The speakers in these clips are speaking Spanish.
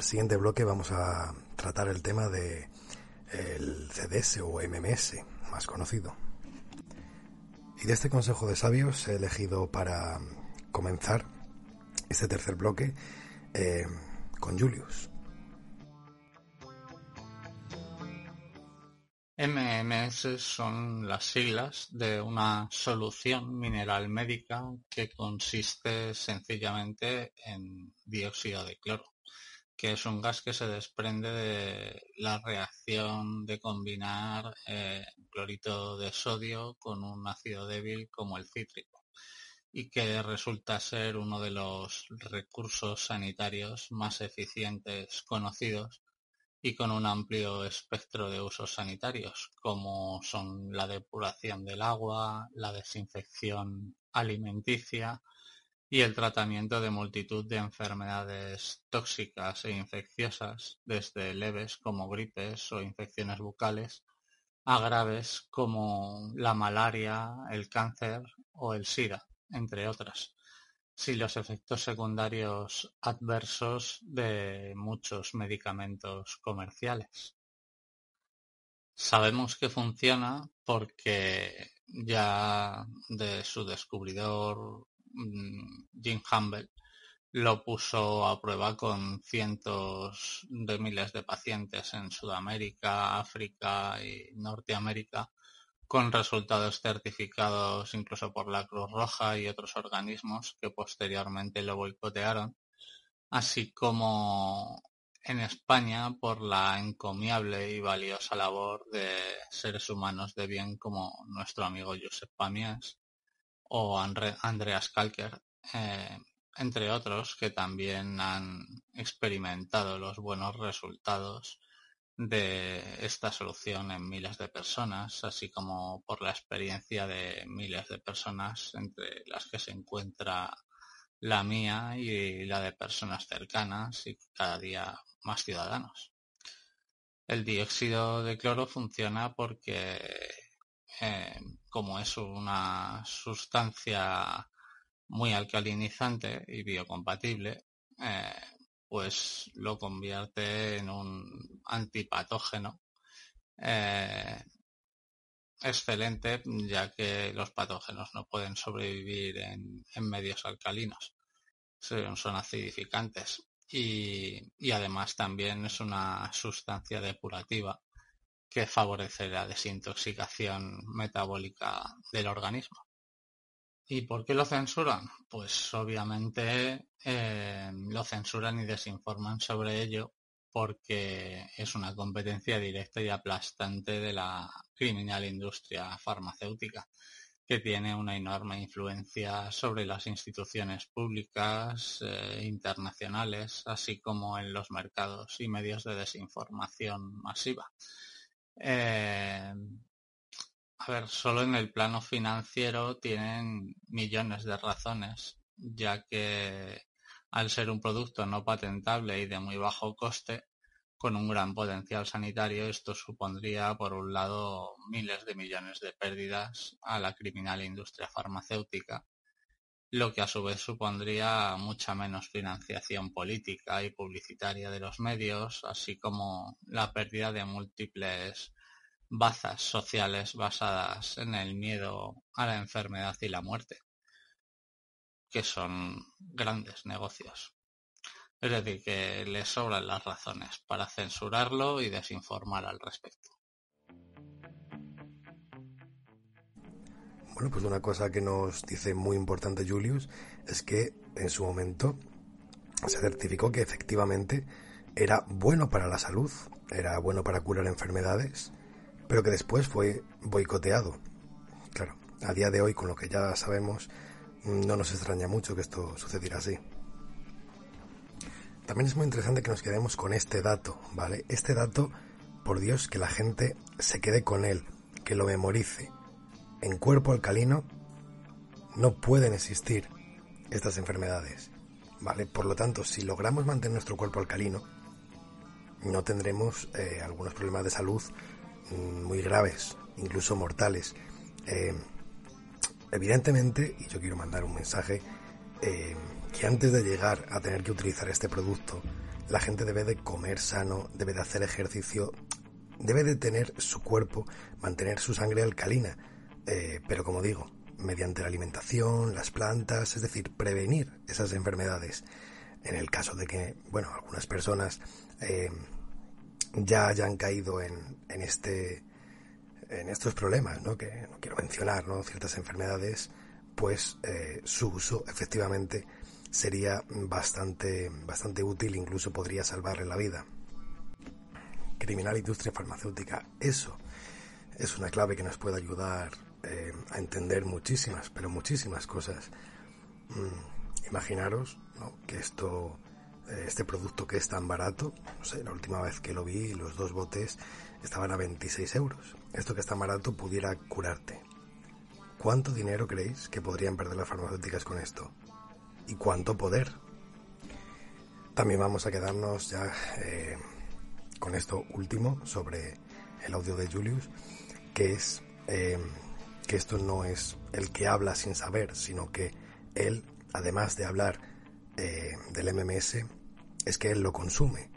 El siguiente bloque vamos a tratar el tema de el CDS o MMS, más conocido. Y de este consejo de sabios he elegido para comenzar este tercer bloque eh, con Julius. MMS son las siglas de una solución mineral médica que consiste sencillamente en dióxido de cloro que es un gas que se desprende de la reacción de combinar eh, clorito de sodio con un ácido débil como el cítrico y que resulta ser uno de los recursos sanitarios más eficientes conocidos y con un amplio espectro de usos sanitarios, como son la depuración del agua, la desinfección alimenticia, y el tratamiento de multitud de enfermedades tóxicas e infecciosas, desde leves como gripes o infecciones bucales, a graves como la malaria, el cáncer o el SIDA, entre otras, sin los efectos secundarios adversos de muchos medicamentos comerciales. Sabemos que funciona porque ya de su descubridor Jim Humble lo puso a prueba con cientos de miles de pacientes en Sudamérica, África y Norteamérica, con resultados certificados incluso por la Cruz Roja y otros organismos que posteriormente lo boicotearon, así como en España por la encomiable y valiosa labor de seres humanos de bien como nuestro amigo Josep Pamias, o Andreas Kalker, eh, entre otros, que también han experimentado los buenos resultados de esta solución en miles de personas, así como por la experiencia de miles de personas, entre las que se encuentra la mía y la de personas cercanas y cada día más ciudadanos. El dióxido de cloro funciona porque eh, como es una sustancia muy alcalinizante y biocompatible, eh, pues lo convierte en un antipatógeno eh, excelente, ya que los patógenos no pueden sobrevivir en, medios alcalinos, son, acidificantes y además también es una sustancia depurativa que favorece la desintoxicación metabólica del organismo. ¿Y por qué lo censuran? Pues obviamente eh, lo censuran y desinforman sobre ello porque es una competencia directa y aplastante de la criminal industria farmacéutica, que tiene una enorme influencia sobre las instituciones públicas e internacionales, así como en los mercados y medios de desinformación masiva. Eh, a ver, solo en el plano financiero tienen millones de razones, ya que al ser un producto no patentable y de muy bajo coste, con un gran potencial sanitario, esto supondría, por un lado, miles de millones de pérdidas a la criminal industria farmacéutica, lo que a su vez supondría mucha menos financiación política y publicitaria de los medios, así como la pérdida de múltiples bazas sociales basadas en el miedo a la enfermedad y la muerte, que son grandes negocios. Es decir, que les sobran las razones para censurarlo y desinformar al respecto. Bueno, pues una cosa que nos dice muy importante Julius es que en su momento se certificó que efectivamente era bueno para la salud, era bueno para curar enfermedades, pero que después fue boicoteado. Claro, a día de hoy, con lo que ya sabemos, no nos extraña mucho que esto sucediera así. También es muy interesante que nos quedemos con este dato, ¿vale? Este dato, por Dios, que la gente se quede con él, que lo memorice en cuerpo alcalino no pueden existir estas enfermedades. ¿Vale? Por lo tanto, si logramos mantener nuestro cuerpo alcalino, no tendremos eh, algunos problemas de salud mm, muy graves, incluso mortales. Eh, evidentemente, y yo quiero mandar un mensaje, eh, que antes de llegar a tener que utilizar este producto, la gente debe de comer sano, debe de hacer ejercicio, debe de tener su cuerpo, mantener su sangre alcalina. Eh, pero como digo, mediante la alimentación, las plantas, es decir, prevenir esas enfermedades. En el caso de que, bueno, algunas personas eh, ya hayan caído en, en, este en estos problemas, ¿no? que no quiero mencionar, ¿no? ciertas enfermedades, pues eh, su uso efectivamente sería bastante, bastante útil, incluso podría salvarle la vida. Criminal industria farmacéutica, eso es una clave que nos puede ayudar eh, a entender muchísimas, pero muchísimas cosas. Mm, imaginaros que esto, eh, este producto que es tan barato, no sé, la última vez que lo vi, los dos botes estaban a 26 euros. Esto que es tan barato pudiera curarte. ¿Cuánto dinero creéis que podrían perder las farmacéuticas con esto? ¿Y cuánto poder? También vamos a quedarnos ya eh, con esto último sobre el audio de Julius, que es que esto no es el que habla sin saber, sino que él, además de hablar eh, del MMS, es que él lo consume.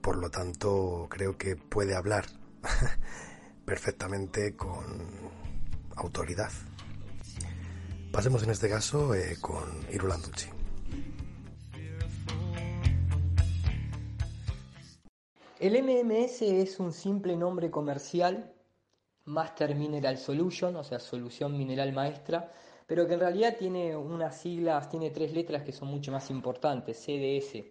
Por lo tanto, creo que puede hablar perfectamente con autoridad. Pasemos en este caso eh, con Irulanducci. El MMS es un simple nombre comercial Master Mineral Solution, o sea, solución mineral maestra, pero que en realidad tiene unas siglas, tiene tres letras que son mucho más importantes, CDS,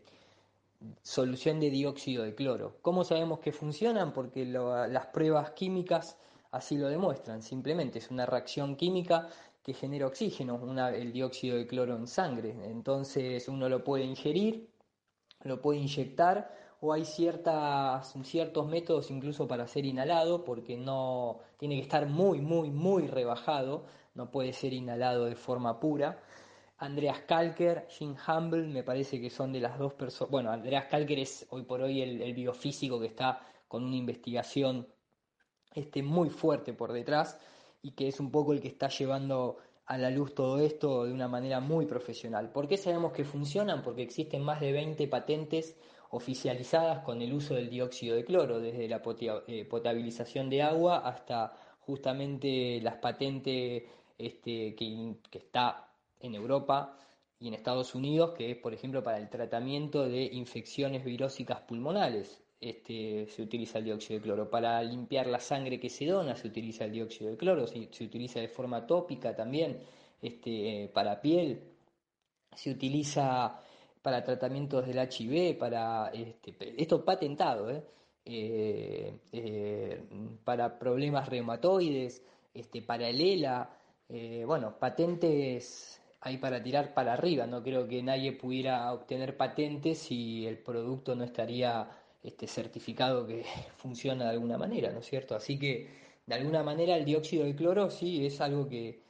solución de dióxido de cloro. ¿Cómo sabemos que funcionan? Porque las pruebas químicas así lo demuestran, simplemente es una reacción química que genera oxígeno, el dióxido de cloro en sangre. Entonces uno lo puede ingerir, lo puede inyectar o hay ciertas, ciertos métodos incluso para ser inhalado, porque no tiene que estar muy, muy, muy rebajado, no puede ser inhalado de forma pura. Andreas Kalker, Jim Humble, me parece que son de las dos personas. Bueno, Andreas Kalker es hoy por hoy el, biofísico que está con una investigación este, muy fuerte por detrás y que es un poco el que está llevando a la luz todo esto de una manera muy profesional. ¿Por qué sabemos que funcionan? Porque existen más de 20 patentes oficializadas con el uso del dióxido de cloro, desde la eh, potabilización de agua hasta justamente las patentes este, que, está en Europa y en Estados Unidos, que es, por ejemplo, para el tratamiento de infecciones virósicas pulmonares. Este, se utiliza el dióxido de cloro. Para limpiar la sangre que se dona se utiliza el dióxido de cloro, se, utiliza de forma tópica también, este, para piel, se utiliza para tratamientos del HIV, para este, esto patentado, ¿eh? Eh, eh, para problemas reumatoides, este, para el ELA, bueno, patentes hay para tirar para arriba, no creo que nadie pudiera obtener patentes si el producto no estaría este, certificado que funciona de alguna manera, ¿no es cierto? Así que de alguna manera el dióxido de cloro sí es algo que,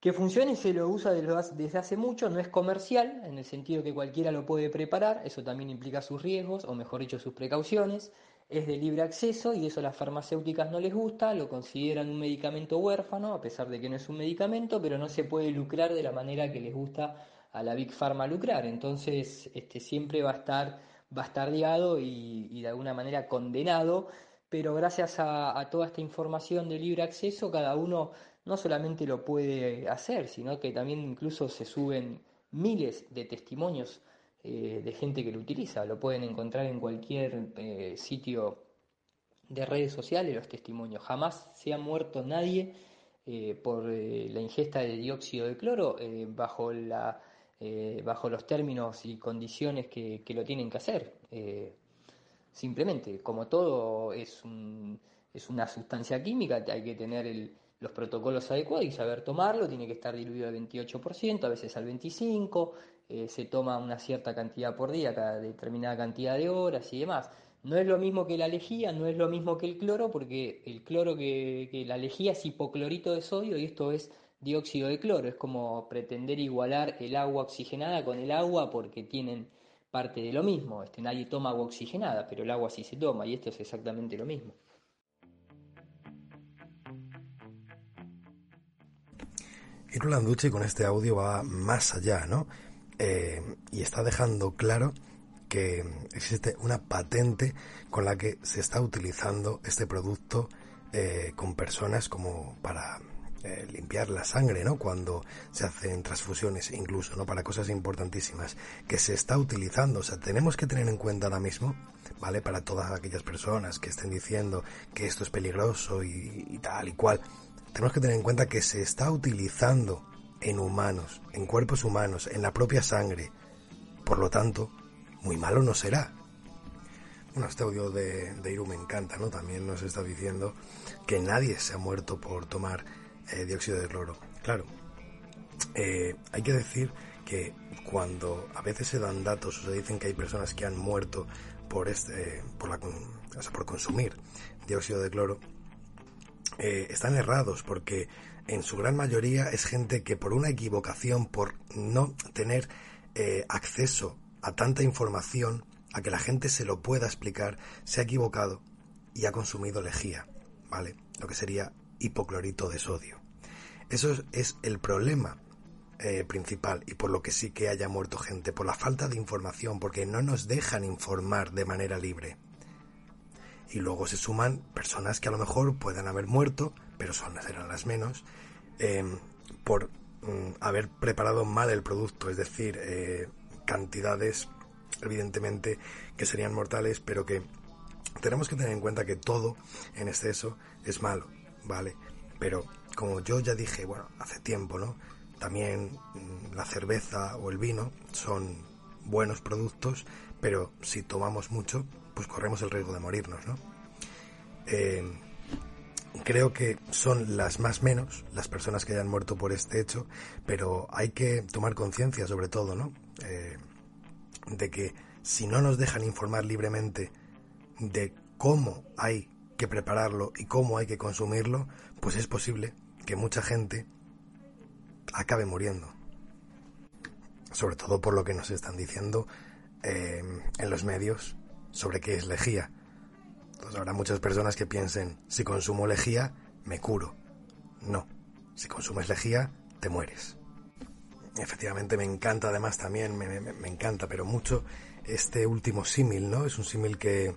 que funcione se lo usa desde hace mucho, no es comercial, en el sentido que cualquiera lo puede preparar, eso también implica sus riesgos, o mejor dicho, sus precauciones, es de libre acceso y eso a las farmacéuticas no les gusta, lo consideran un medicamento huérfano, a pesar de que no es un medicamento, pero no se puede lucrar de la manera que les gusta a la Big Pharma lucrar, entonces este, siempre va a estar bastardeado y, de alguna manera condenado, pero gracias a toda esta información de libre acceso, cada uno no solamente lo puede hacer, sino que también incluso se suben miles de testimonios eh, de gente que lo utiliza. Lo pueden encontrar en cualquier eh, sitio de redes sociales los testimonios. Jamás se ha muerto nadie eh, por la ingesta de dióxido de cloro bajo, la, bajo los términos y condiciones que, que lo tienen que hacer. simplemente, como todo es, un, es una sustancia química, hay que tener el, los protocolos adecuados y saber tomarlo, tiene que estar diluido al 28%, a veces al 25%, eh, se toma una cierta cantidad por día, cada determinada cantidad de horas y demás. No es lo mismo que la lejía, no es lo mismo que el cloro, porque el cloro que, que la lejía es hipoclorito de sodio y esto es dióxido de cloro. Es como pretender igualar el agua oxigenada con el agua porque tienen parte de lo mismo. Este, nadie toma agua oxigenada, pero el agua sí se toma y esto es exactamente lo mismo. Roland Duce con este audio va más allá, ¿no? eh, y está dejando claro que existe una patente con la que se está utilizando este producto eh, con personas como para eh, limpiar la sangre, ¿no? Cuando se hacen transfusiones, incluso, ¿no? Para cosas importantísimas que se está utilizando. O sea, tenemos que tener en cuenta ahora mismo, ¿vale? Para todas aquellas personas que estén diciendo que esto es peligroso y, tal y cual. Tenemos que tener en cuenta que se está utilizando en humanos, en cuerpos humanos, en la propia sangre. Por lo tanto, muy malo no será. Bueno, este audio de, de Iru me encanta, ¿no? También nos está diciendo que nadie se ha muerto por tomar eh, dióxido de cloro. Claro, eh, hay que decir que cuando a veces se dan datos o se dicen que hay personas que han muerto por este, por la, por consumir dióxido de cloro, eh, están errados porque en su gran mayoría es gente que por una equivocación, por no tener acceso a tanta información, a que la gente se lo pueda explicar, se ha equivocado y ha consumido lejía, ¿vale? Lo que sería hipoclorito de sodio. Eso es el problema eh, principal y por lo que sí que haya muerto gente, por la falta de información, porque no nos dejan informar de manera libre. Y luego se suman personas que a lo mejor puedan haber muerto, pero son, serán las menos, em, por mm, haber preparado mal el producto, es decir, eh, cantidades evidentemente que serían mortales, pero que tenemos que tener en cuenta que todo en exceso es malo, ¿vale? Pero como yo ya dije, bueno, hace tiempo, ¿no? También mm, la cerveza o el vino son buenos productos, pero si tomamos mucho, pues corremos el riesgo de morirnos, ¿no? Eh, creo que son las más menos las personas que hayan muerto por este hecho, pero hay que tomar conciencia sobre todo, ¿no? Eh, de que si no nos dejan informar libremente de cómo hay que prepararlo y cómo hay que consumirlo, pues es posible que mucha gente acabe muriendo. Sobre todo por lo que nos están diciendo eh, en los medios sobre qué es lejía. Entonces habrá muchas personas que piensen, si consumo lejía, me curo. No, si consumes lejía, te mueres. Efectivamente me encanta además también, me, encanta, pero mucho este último símil, ¿no? Es un símil que,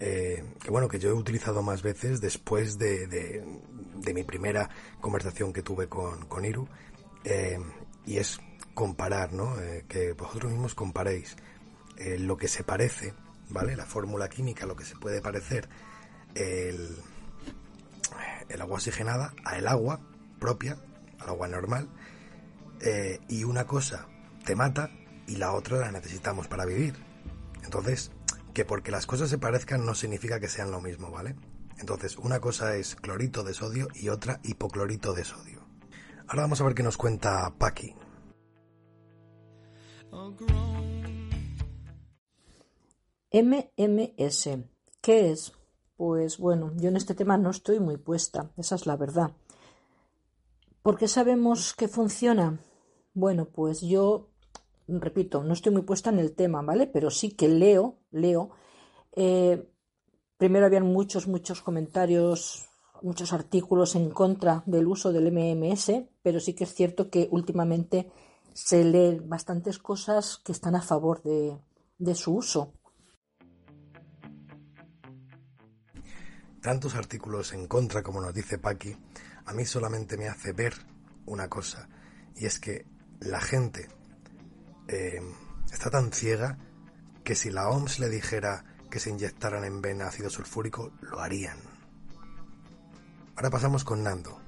eh, bueno, que yo he utilizado más veces después de, de, mi primera conversación que tuve con, con Iru, eh, y es comparar, ¿no? Eh, que vosotros mismos comparéis lo que se parece, ¿vale? La fórmula química, lo que se puede parecer el, el agua oxigenada a el agua propia, al agua normal, y una cosa te mata y la otra la necesitamos para vivir. Entonces, que porque las cosas se parezcan no significa que sean lo mismo, ¿vale? Entonces, una cosa es clorito de sodio y otra hipoclorito de sodio. Ahora vamos a ver qué nos cuenta Paki. MMS. ¿Qué es? Pues bueno, yo en este tema no estoy muy puesta, esa es la verdad. ¿Por qué sabemos que funciona? Bueno, pues yo repito, no estoy muy puesta en el tema, ¿vale? Pero sí que leo, leo. Eh, primero habían muchos, muchos comentarios, muchos artículos en contra del uso del MMS, pero sí que es cierto que últimamente se leen bastantes cosas que están a favor de, de su uso. Tantos artículos en contra, como nos dice Paqui, a mí solamente me hace ver una cosa, y es que la gente eh, está tan ciega que si la OMS le dijera que se inyectaran en vena ácido sulfúrico, lo harían. Ahora pasamos con Nando.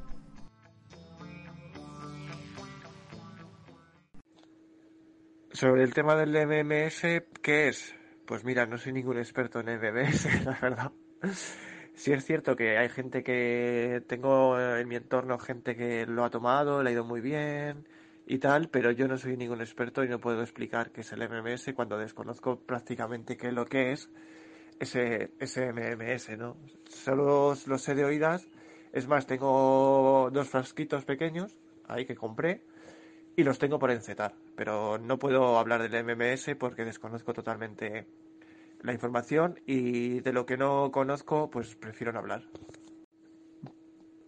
Sobre el tema del MMS, ¿qué es? Pues mira, no soy ningún experto en MMS, la verdad. Sí es cierto que hay gente que tengo en mi entorno gente que lo ha tomado, le ha ido muy bien, y tal, pero yo no soy ningún experto y no puedo explicar qué es el MMS cuando desconozco prácticamente qué es lo que es ese, ese MMS, ¿no? Solo lo sé de oídas. Es más, tengo dos frasquitos pequeños ahí que compré y los tengo por encetar, pero no puedo hablar del MMS porque desconozco totalmente la información y de lo que no conozco, pues prefiero no hablar.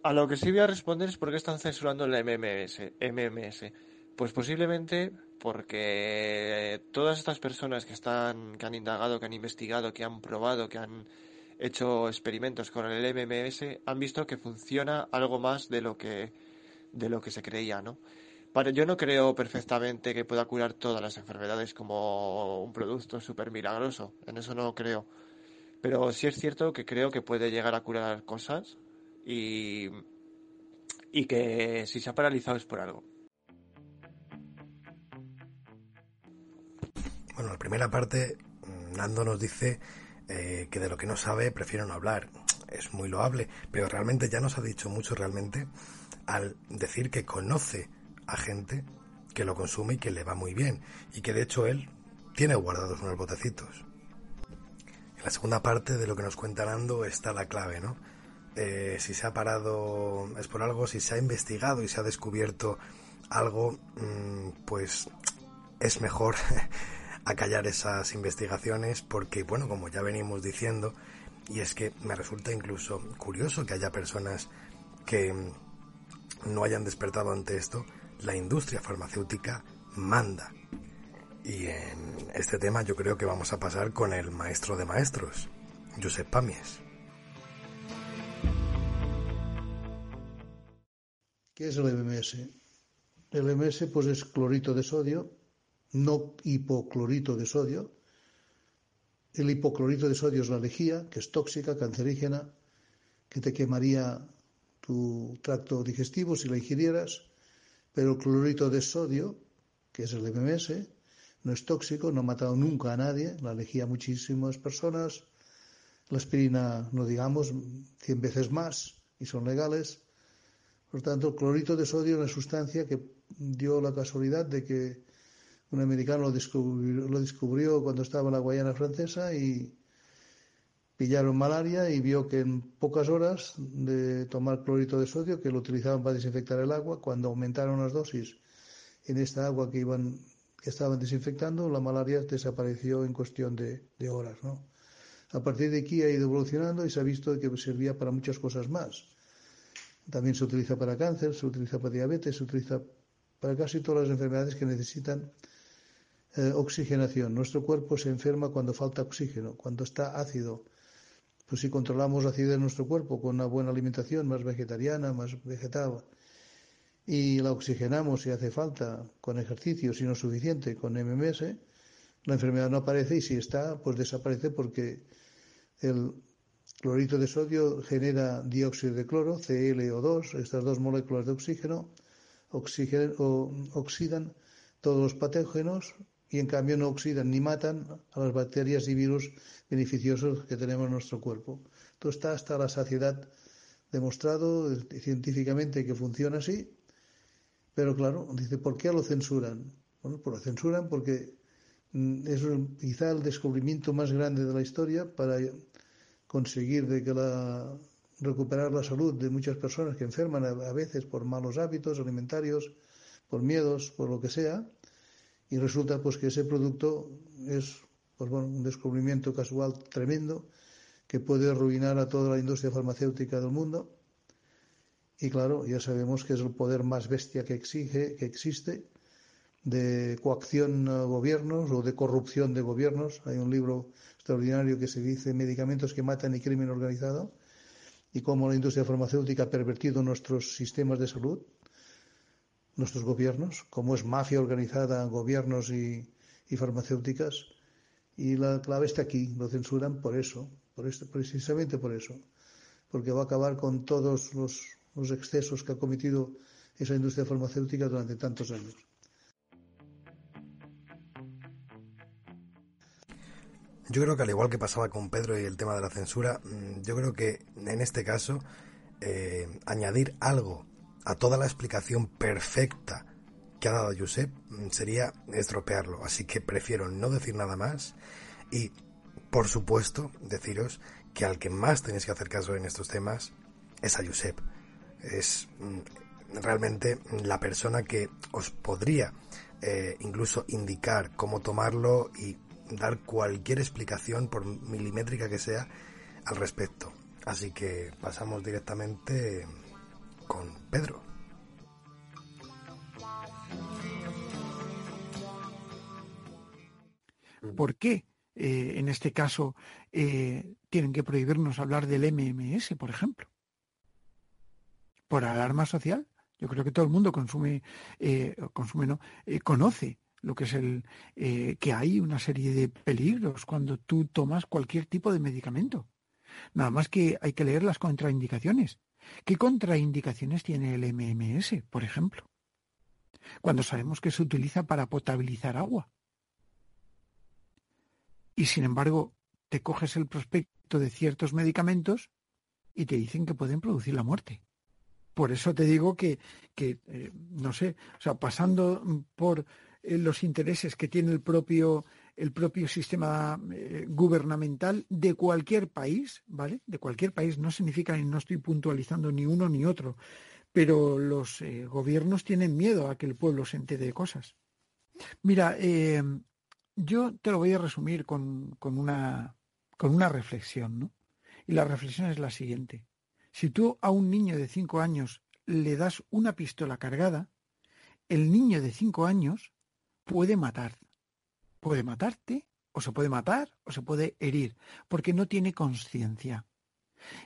A lo que sí voy a responder es por qué están censurando el MMS. MMS. Pues posiblemente porque todas estas personas que están, que han indagado, que han investigado, que han probado, que han hecho experimentos con el MMS, han visto que funciona algo más de lo que, de lo que se creía, ¿no? Yo no creo perfectamente que pueda curar todas las enfermedades como un producto súper milagroso, en eso no creo. Pero sí es cierto que creo que puede llegar a curar cosas y, y que si se ha paralizado es por algo. Bueno, la primera parte, Nando nos dice eh, que de lo que no sabe prefiere no hablar. Es muy loable, pero realmente ya nos ha dicho mucho realmente al decir que conoce a gente que lo consume y que le va muy bien y que de hecho él tiene guardados unos botecitos. En la segunda parte de lo que nos cuenta Nando está la clave, ¿no? Eh, si se ha parado es por algo, si se ha investigado y se ha descubierto algo, mm, pues es mejor acallar esas investigaciones porque, bueno, como ya venimos diciendo, y es que me resulta incluso curioso que haya personas que no hayan despertado ante esto, la industria farmacéutica manda. Y en este tema yo creo que vamos a pasar con el maestro de maestros, Josep Pamies. ¿Qué es el MMS? El MMS pues es clorito de sodio, no hipoclorito de sodio. El hipoclorito de sodio es la lejía, que es tóxica, cancerígena, que te quemaría tu tracto digestivo si la ingirieras pero el clorito de sodio, que es el MMS, no es tóxico, no ha matado nunca a nadie, la elegía muchísimas personas, la aspirina, no digamos, 100 veces más y son legales. Por tanto, el clorito de sodio es una sustancia que dio la casualidad de que un americano lo descubrió, lo descubrió cuando estaba en la Guayana francesa y pillaron malaria y vio que en pocas horas de tomar clorito de sodio, que lo utilizaban para desinfectar el agua, cuando aumentaron las dosis en esta agua que iban que estaban desinfectando, la malaria desapareció en cuestión de, horas. ¿no? A partir de aquí ha ido evolucionando y se ha visto que servía para muchas cosas más. También se utiliza para cáncer, se utiliza para diabetes, se utiliza para casi todas las enfermedades que necesitan eh, oxigenación. Nuestro cuerpo se enferma cuando falta oxígeno, cuando está ácido, pues si controlamos la acidez de nuestro cuerpo con una buena alimentación, más vegetariana, más vegetal, y la oxigenamos si hace falta con ejercicio, si no es suficiente, con MMS, la enfermedad no aparece y si está, pues desaparece porque el clorito de sodio genera dióxido de cloro, ClO2, estas dos moléculas de oxígeno, oxidan todos los patógenos y en cambio no oxidan ni matan a las bacterias y virus beneficiosos que tenemos en nuestro cuerpo. Esto está hasta la saciedad demostrado científicamente que funciona así, pero claro, dice, ¿por qué lo censuran? Bueno, pues lo censuran porque mm, es quizá el descubrimiento más grande de la historia para conseguir recuperar la salud de muchas personas que enferman a veces por malos hábitos alimentarios, por miedos, por lo que sea, y resulta pues que ese producto es pues bueno, un descubrimiento casual tremendo que puede arruinar a toda la industria farmacéutica del mundo. Y claro, ya sabemos que es el poder más bestia que exige, que existe, de coacción a gobiernos o de corrupción de gobiernos. Hay un libro extraordinario que se dice Medicamentos que matan y crimen organizado y cómo la industria farmacéutica ha pervertido nuestros sistemas de salud nuestros gobiernos, como es mafia organizada, gobiernos y, farmacéuticas. Y la clave está aquí, lo censuran por eso, por esto, precisamente por eso, porque va a acabar con todos los, excesos que ha cometido esa industria farmacéutica durante tantos años. Yo creo que al igual que pasaba con Pedro y el tema de la censura, mm, yo creo que en este caso eh, añadir algo a toda la explicación perfecta que ha dado Josep mm, sería estropearlo. Así que prefiero no decir nada más y, por supuesto, deciros que al que más tenéis que hacer caso en estos temas es a Josep. Es mm, realmente la persona que os podría eh, incluso indicar cómo tomarlo y dar cualquier explicación, por milimétrica que sea, al respecto. Así que pasamos directamente con Pedro. ¿Por qué eh, en este caso eh, tienen que prohibirnos hablar del MMS, por ejemplo? ¿Por alarma social? Yo creo que todo el mundo consume, eh, consume no, conoce lo que es el que hay una serie de peligros cuando tú tomas cualquier tipo de medicamento. Nada más que hay que leer las contraindicaciones. ¿Qué contraindicaciones tiene el MMS, por ejemplo? Cuando sabemos que se utiliza para potabilizar agua. Y sin embargo, te coges el prospecto de ciertos medicamentos y te dicen que pueden producir la muerte. Por eso te digo que, que eh, no sé, o sea, pasando por eh, los intereses que tiene el propio el propio sistema eh, gubernamental de cualquier país, ¿vale? De cualquier país no significa, no estoy puntualizando ni uno ni otro, pero los eh, gobiernos tienen miedo a que el pueblo se entere de cosas. Mira, eh, yo te lo voy a resumir con, con, una, con una reflexión, ¿no? Y la reflexión es la siguiente. Si tú a un niño de cinco años le das una pistola cargada, el niño de cinco años puede matar puede matarte, o se puede matar, o se puede herir, porque no tiene conciencia.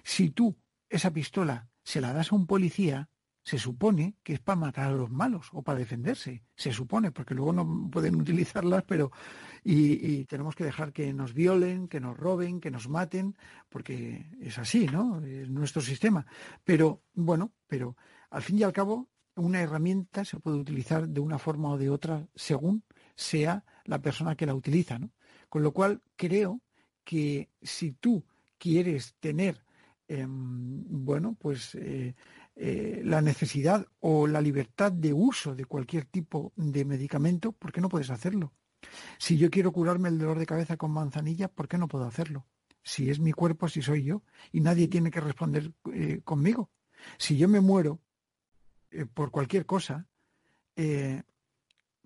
Si tú esa pistola se la das a un policía, se supone que es para matar a los malos o para defenderse. Se supone, porque luego no pueden utilizarlas, pero y, tenemos que dejar que nos violen, que nos roben, que nos maten, porque es así, ¿no? Es nuestro sistema. Pero, bueno, pero al fin y al cabo, una herramienta se puede utilizar de una forma o de otra según sea la persona que la utiliza. ¿no? Con lo cual creo que si tú quieres tener em, bueno, pues eh, eh, la necesidad o la libertad de uso de cualquier tipo de medicamento, ¿por qué no puedes hacerlo? Si yo quiero curarme el dolor de cabeza con manzanilla, ¿por qué no puedo hacerlo? Si es mi cuerpo, si soy yo, y nadie tiene que responder eh, conmigo. Si yo me muero por cualquier cosa,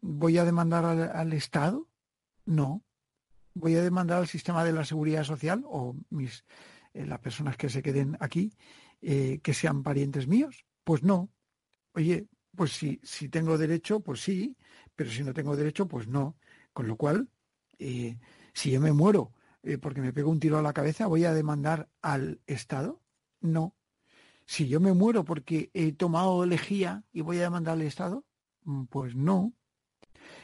¿Voy a demandar al, Estado? No. ¿Voy a demandar al sistema de la seguridad social o mis, eh, las personas que se queden aquí eh, que sean parientes míos? Pues no. Oye, pues si, si tengo derecho, pues sí, pero si no tengo derecho, pues no. Con lo cual, eh, si yo me muero porque me pego un tiro a la cabeza, ¿voy a demandar al Estado? No. Si yo me muero porque he tomado lejía y voy a demandar al Estado, mm, pues no.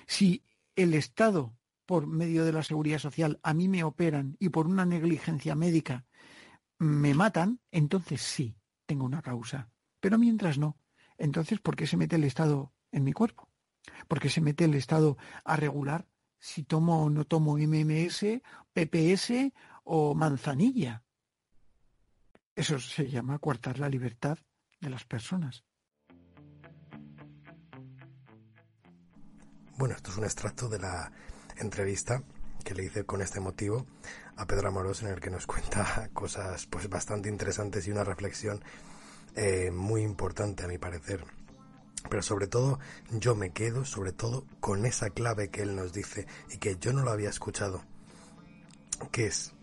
Si el Estado, por medio de la seguridad social, a mí me operan y por una negligencia médica me matan, entonces sí, tengo una causa. Pero mientras no, entonces ¿por qué se mete el Estado en mi cuerpo? ¿Por qué se mete el Estado a regular si tomo o no tomo MMS, PPS o manzanilla? Eso se llama coartar la libertad de las personas. Bueno, esto es un extracto de la entrevista que le hice con este motivo a Pedro Amorós en el que nos cuenta cosas pues bastante interesantes y una reflexión eh, muy importante a mi parecer. Pero sobre todo yo me quedo sobre todo con esa clave que él nos dice y que yo no lo había escuchado, que es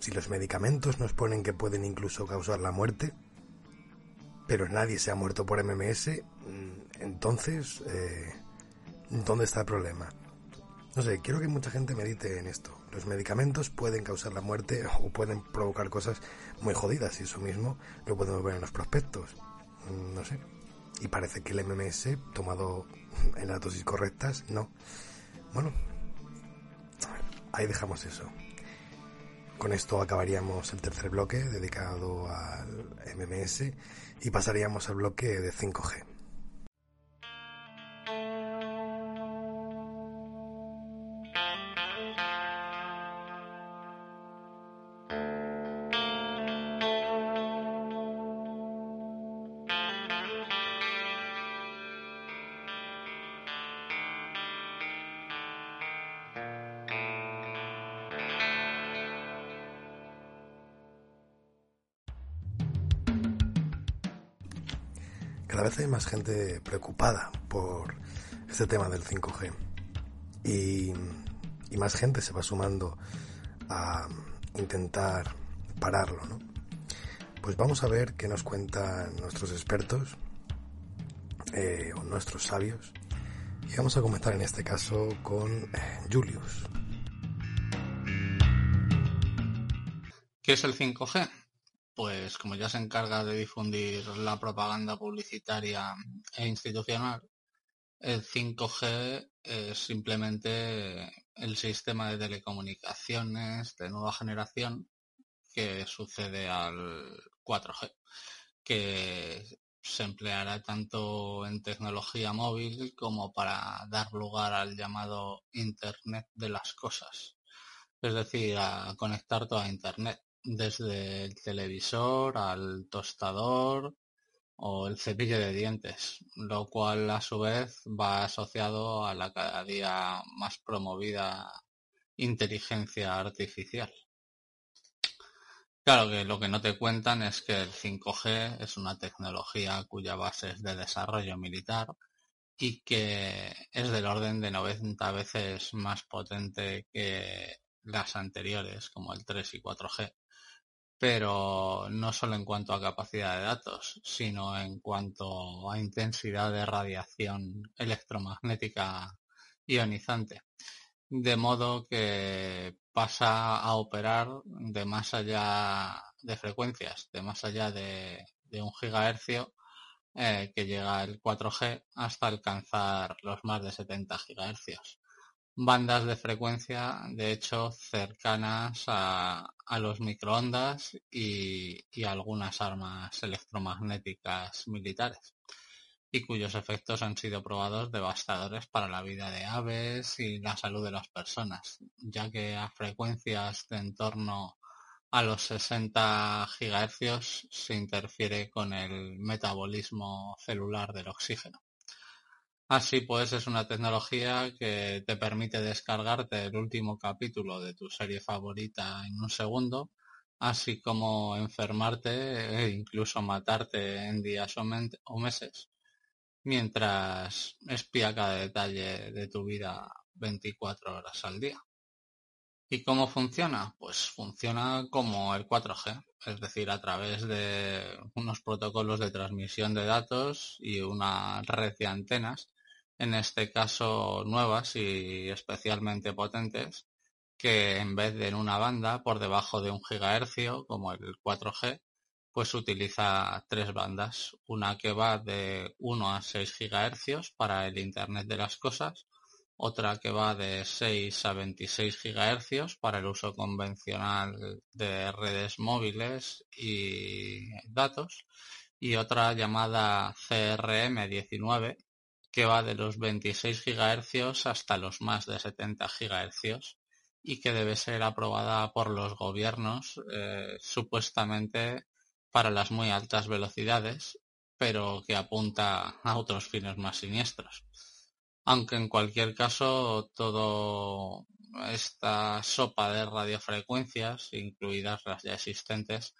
si los medicamentos nos ponen que pueden incluso causar la muerte, pero nadie se ha muerto por MMS, mm, entonces eh, ¿Dónde está el problema? No sé, quiero que mucha gente medite en esto. Los medicamentos pueden causar la muerte o pueden provocar cosas muy jodidas y eso mismo lo podemos ver en los prospectos. Mm, no sé. Y parece que el MMS, tomado en las dosis correctas, no. Bueno, ahí dejamos eso. Con esto acabaríamos el tercer bloque dedicado al MMS y pasaríamos al bloque de 5G. gente preocupada por este tema del 5G. Y, más gente se va sumando a intentar pararlo, ¿no? Pues vamos a ver qué nos cuentan nuestros expertos eh, o nuestros sabios. Y vamos a comenzar en este caso con eh, Julius. ¿Qué es el 5G? Pues como ya se encarga de difundir la propaganda publicitaria e institucional, el 5G es simplemente el sistema de telecomunicaciones de nueva generación que sucede al 4G, que se empleará tanto en tecnología móvil como para dar lugar al llamado Internet de las cosas, es decir, a conectar toda Internet, desde el televisor al tostador o el cepillo de dientes, lo cual a su vez va asociado a la cada día más promovida inteligencia artificial. Claro que lo que no te cuentan es que el 5G es una tecnología cuya base es de desarrollo militar y que es del orden de 90 veces más potente que las anteriores, como el 3 y 4G. Pero no solo en cuanto a capacidad de datos, sino en cuanto a intensidad de radiación electromagnética ionizante. De modo que pasa a operar de más allá de frecuencias, de más allá de, un gigahercio eh, que llega el 4G hasta alcanzar los más de 70 gigahercios. Bandas de frecuencia, de hecho, cercanas a, los microondas y, y algunas armas electromagnéticas militares y cuyos efectos han sido probados devastadores para la vida de aves y la salud de las personas, ya que a frecuencias de en torno a los 60 GHz se interfiere con el metabolismo celular del oxígeno. Así pues, es una tecnología que te permite descargarte el último capítulo de tu serie favorita en un segundo, así como enfermarte e incluso matarte en días o meses mientras espía cada detalle de tu vida 24 horas al día. ¿Y cómo funciona? Pues funciona como el 4G, es decir, a través de unos protocolos de transmisión de datos y una red de antenas, en este caso nuevas y especialmente potentes, que en vez de en una banda por debajo de un gigahercio, como el 4G, pues utiliza tres bandas, una que va de 1 a 6 GHz para el Internet de las cosas, otra que va de 6 a 26 GHz para el uso convencional de redes móviles y datos, y otra llamada CRM19 que va de los 26 GHz hasta los más de 70 GHz y que debe ser aprobada por los gobiernos eh, supuestamente para las muy altas velocidades, pero que apunta a otros fines más siniestros. Aunque en cualquier caso, toda esta sopa de radiofrecuencias, incluidas las ya existentes,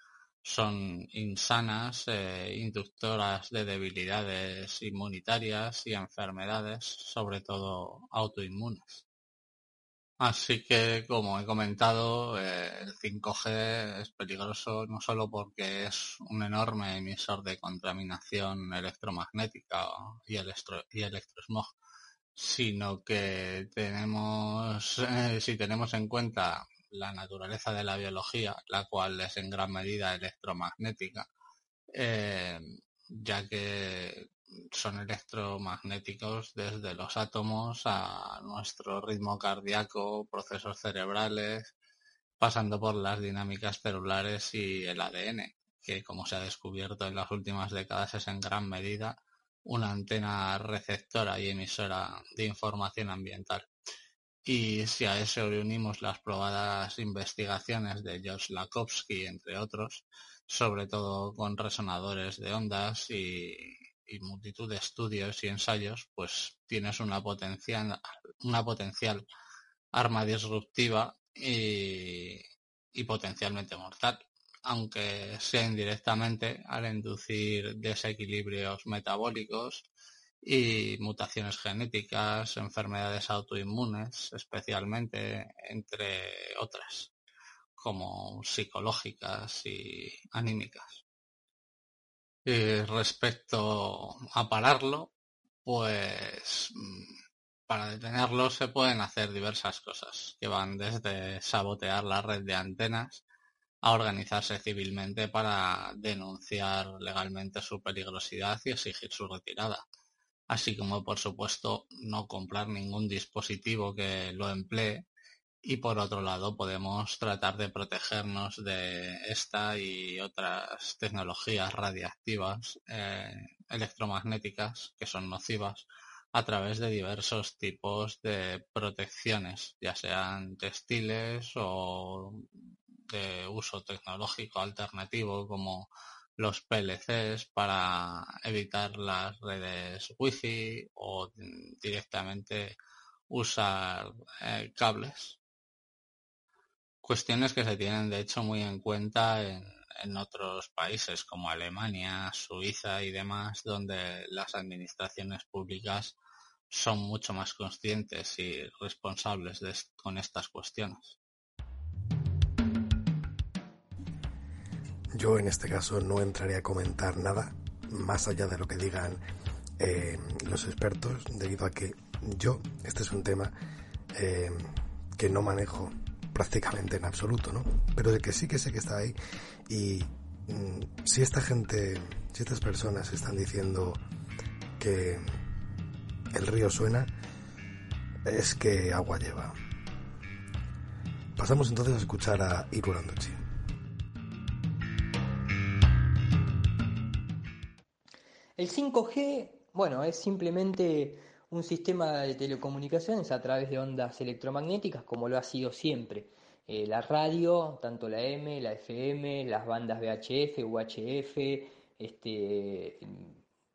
son insanas, eh, inductoras de debilidades inmunitarias y enfermedades, sobre todo autoinmunes. Así que, como he comentado, eh, el 5G es peligroso no solo porque es un enorme emisor de contaminación electromagnética y, y electrosmog, sino que tenemos, eh, si tenemos en cuenta la naturaleza de la biología, la cual es en gran medida electromagnética, eh, ya que son electromagnéticos desde los átomos a nuestro ritmo cardíaco, procesos cerebrales, pasando por las dinámicas celulares y el ADN, que como se ha descubierto en las últimas décadas es en gran medida una antena receptora y emisora de información ambiental. Y si a eso le unimos las probadas investigaciones de George Lakowski, entre otros, sobre todo con resonadores de ondas y multitud de estudios y ensayos, pues tienes una potencial, una potencial arma disruptiva y potencialmente mortal, aunque sea indirectamente al inducir desequilibrios metabólicos y mutaciones genéticas, enfermedades autoinmunes, especialmente entre otras, como psicológicas y anímicas. Eh, respecto a pararlo, pues mm, para detenerlo se pueden hacer diversas cosas, que van desde sabotear la red de antenas a organizarse civilmente para denunciar legalmente su peligrosidad y exigir su retirada. Así como, por supuesto, no comprar ningún dispositivo que lo emplee. Y por otro lado podemos tratar de protegernos de esta y otras tecnologías radiactivas eh, electromagnéticas que son nocivas a través de diversos tipos de protecciones, ya sean textiles o de uso tecnológico alternativo como los PLCs para evitar las redes wifi o directamente usar eh, cables. Cuestiones que se tienen de hecho muy en cuenta en, en otros países como Alemania, Suiza y demás, donde las administraciones públicas son mucho más conscientes y responsables con estas cuestiones. Yo en este caso no entraré a comentar nada más allá de lo que digan eh, los expertos, debido a que yo, este es un tema eh, que no manejo prácticamente en absoluto, ¿no? Pero de que sí que sé que está ahí y mm, si esta gente, si estas personas están diciendo que el río suena, es que agua lleva. Pasamos entonces a escuchar a Iru El 5G, bueno, es simplemente un sistema de telecomunicaciones a través de ondas electromagnéticas como lo ha sido siempre. Eh, la radio, tanto la M, la FM, las bandas VHF, UHF, este,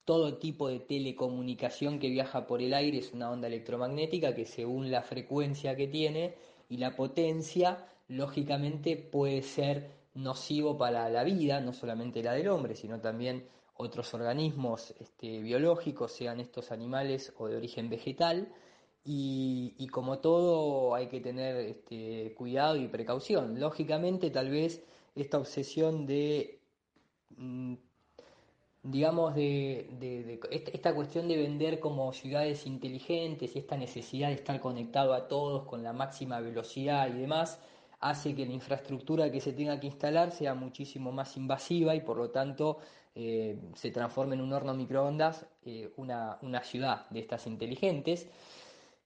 todo tipo de telecomunicación que viaja por el aire es una onda electromagnética que según la frecuencia que tiene y la potencia, lógicamente puede ser nocivo para la vida, no solamente la del hombre, sino también otros organismos este, biológicos, sean estos animales o de origen vegetal, y, como todo hay que tener este, cuidado y precaución. Lógicamente, tal vez esta obsesión de, mm, digamos, de, esta cuestión de vender como ciudades inteligentes y esta necesidad de estar conectado a todos con la máxima velocidad y demás, hace que la infraestructura que se tenga que instalar sea muchísimo más invasiva y por lo tanto eh, se transforme en un horno microondas eh, una, una, ciudad de estas inteligentes.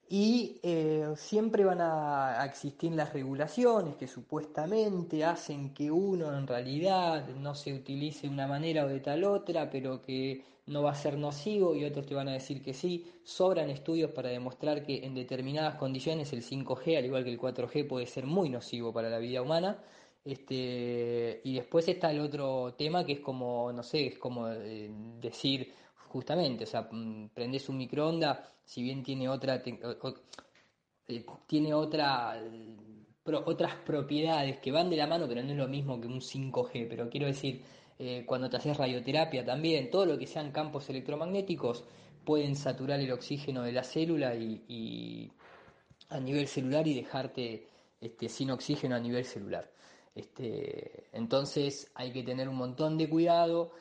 Y eh, siempre van a, existir las regulaciones que supuestamente hacen que uno en realidad no se utilice de una manera o de tal otra, pero que no va a ser nocivo y otros te van a decir que sí. Sobran estudios para demostrar que en determinadas condiciones el 5G, al igual que el 4G, puede ser muy nocivo para la vida humana. Este, y después está el otro tema que es como, no sé, es como eh, decir justamente, o sea, mm, prendes un microondas, si bien tiene otra, eh, tiene otra, otras propiedades que van de la mano, pero no es lo mismo que un 5G, pero quiero decir, eh, cuando te haces radioterapia también, todo lo que sean campos electromagnéticos pueden saturar el oxígeno de la célula y, a nivel celular y dejarte este, sin oxígeno a nivel celular. Este, entonces hay que tener un montón de cuidado.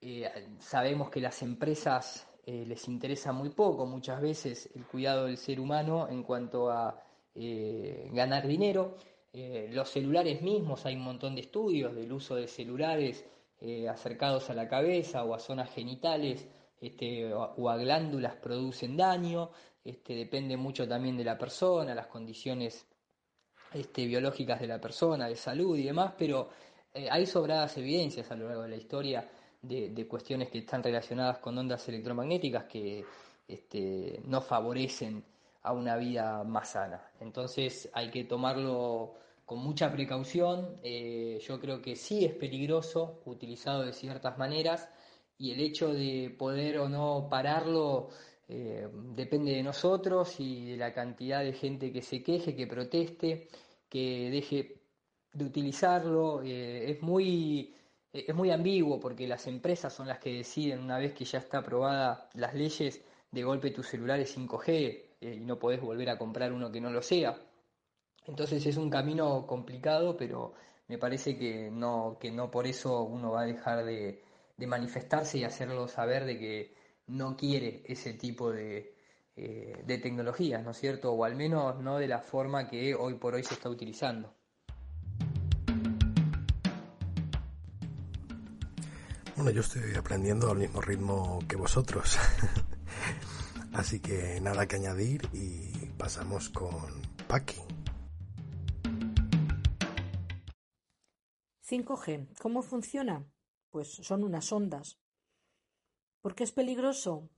Eh, sabemos que las empresas eh, les interesa muy poco muchas veces el cuidado del ser humano en cuanto a eh, ganar dinero. los celulares mismos, hay un montón de estudios del uso de celulares acercados a la cabeza o a zonas genitales este, o, a glándulas producen daño. Este, depende mucho también de la persona, las condiciones este, biológicas de la persona, de salud y demás, pero eh, hay sobradas evidencias a lo largo de la historia de, cuestiones que están relacionadas con ondas electromagnéticas que este, no favorecen a una vida más sana. Entonces hay que tomarlo con mucha precaución. Eh, yo creo que sí es peligroso utilizado de ciertas maneras y el hecho de poder o no pararlo eh, depende de nosotros y de la cantidad de gente que se queje, que proteste, que deje de utilizarlo. Eh, es, muy, es muy ambiguo porque las empresas son las que deciden, una vez que ya está aprobada las leyes, de golpe tu celular es 5G eh, y no podés volver a comprar uno que no lo sea. Entonces es un camino complicado, pero me parece que no, que no por eso uno va a dejar de, de manifestarse y hacerlo saber de que no quiere ese tipo de, eh, de tecnologías, ¿no es cierto? O al menos no de la forma que hoy por hoy se está utilizando. Bueno, yo estoy aprendiendo al mismo ritmo que vosotros. Así que nada que añadir y pasamos con Paki. 5G, ¿cómo funciona? Pues son unas ondas. ¿Por qué es peligroso?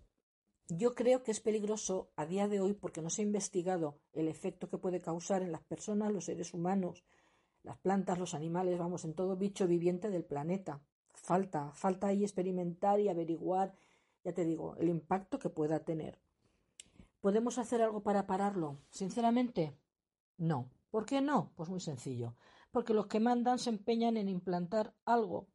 Yo creo que es peligroso a día de hoy porque no se ha investigado el efecto que puede causar en las personas, los seres humanos, las plantas, los animales, vamos, en todo bicho viviente del planeta. Falta, falta ahí experimentar y averiguar, ya te digo, el impacto que pueda tener. ¿Podemos hacer algo para pararlo? Sinceramente, no. ¿Por qué no? Pues muy sencillo. Porque los que mandan se empeñan en implantar algo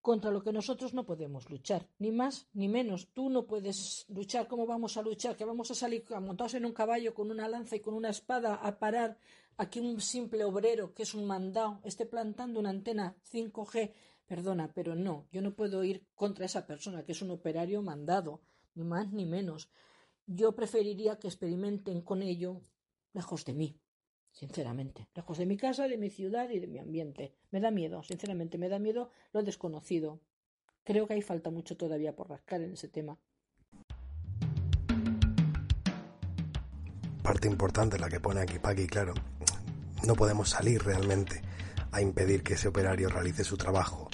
contra lo que nosotros no podemos luchar, ni más ni menos. Tú no puedes luchar. ¿Cómo vamos a luchar? ¿Que vamos a salir montados en un caballo con una lanza y con una espada a parar aquí un simple obrero que es un mandado esté plantando una antena 5G? Perdona, pero no, yo no puedo ir contra esa persona que es un operario mandado, ni más ni menos. Yo preferiría que experimenten con ello lejos de mí sinceramente, lejos de mi casa, de mi ciudad y de mi ambiente. Me da miedo, sinceramente, me da miedo lo desconocido. Creo que hay falta mucho todavía por rascar en ese tema. Parte importante la que pone aquí Paqui, claro. No podemos salir realmente a impedir que ese operario realice su trabajo.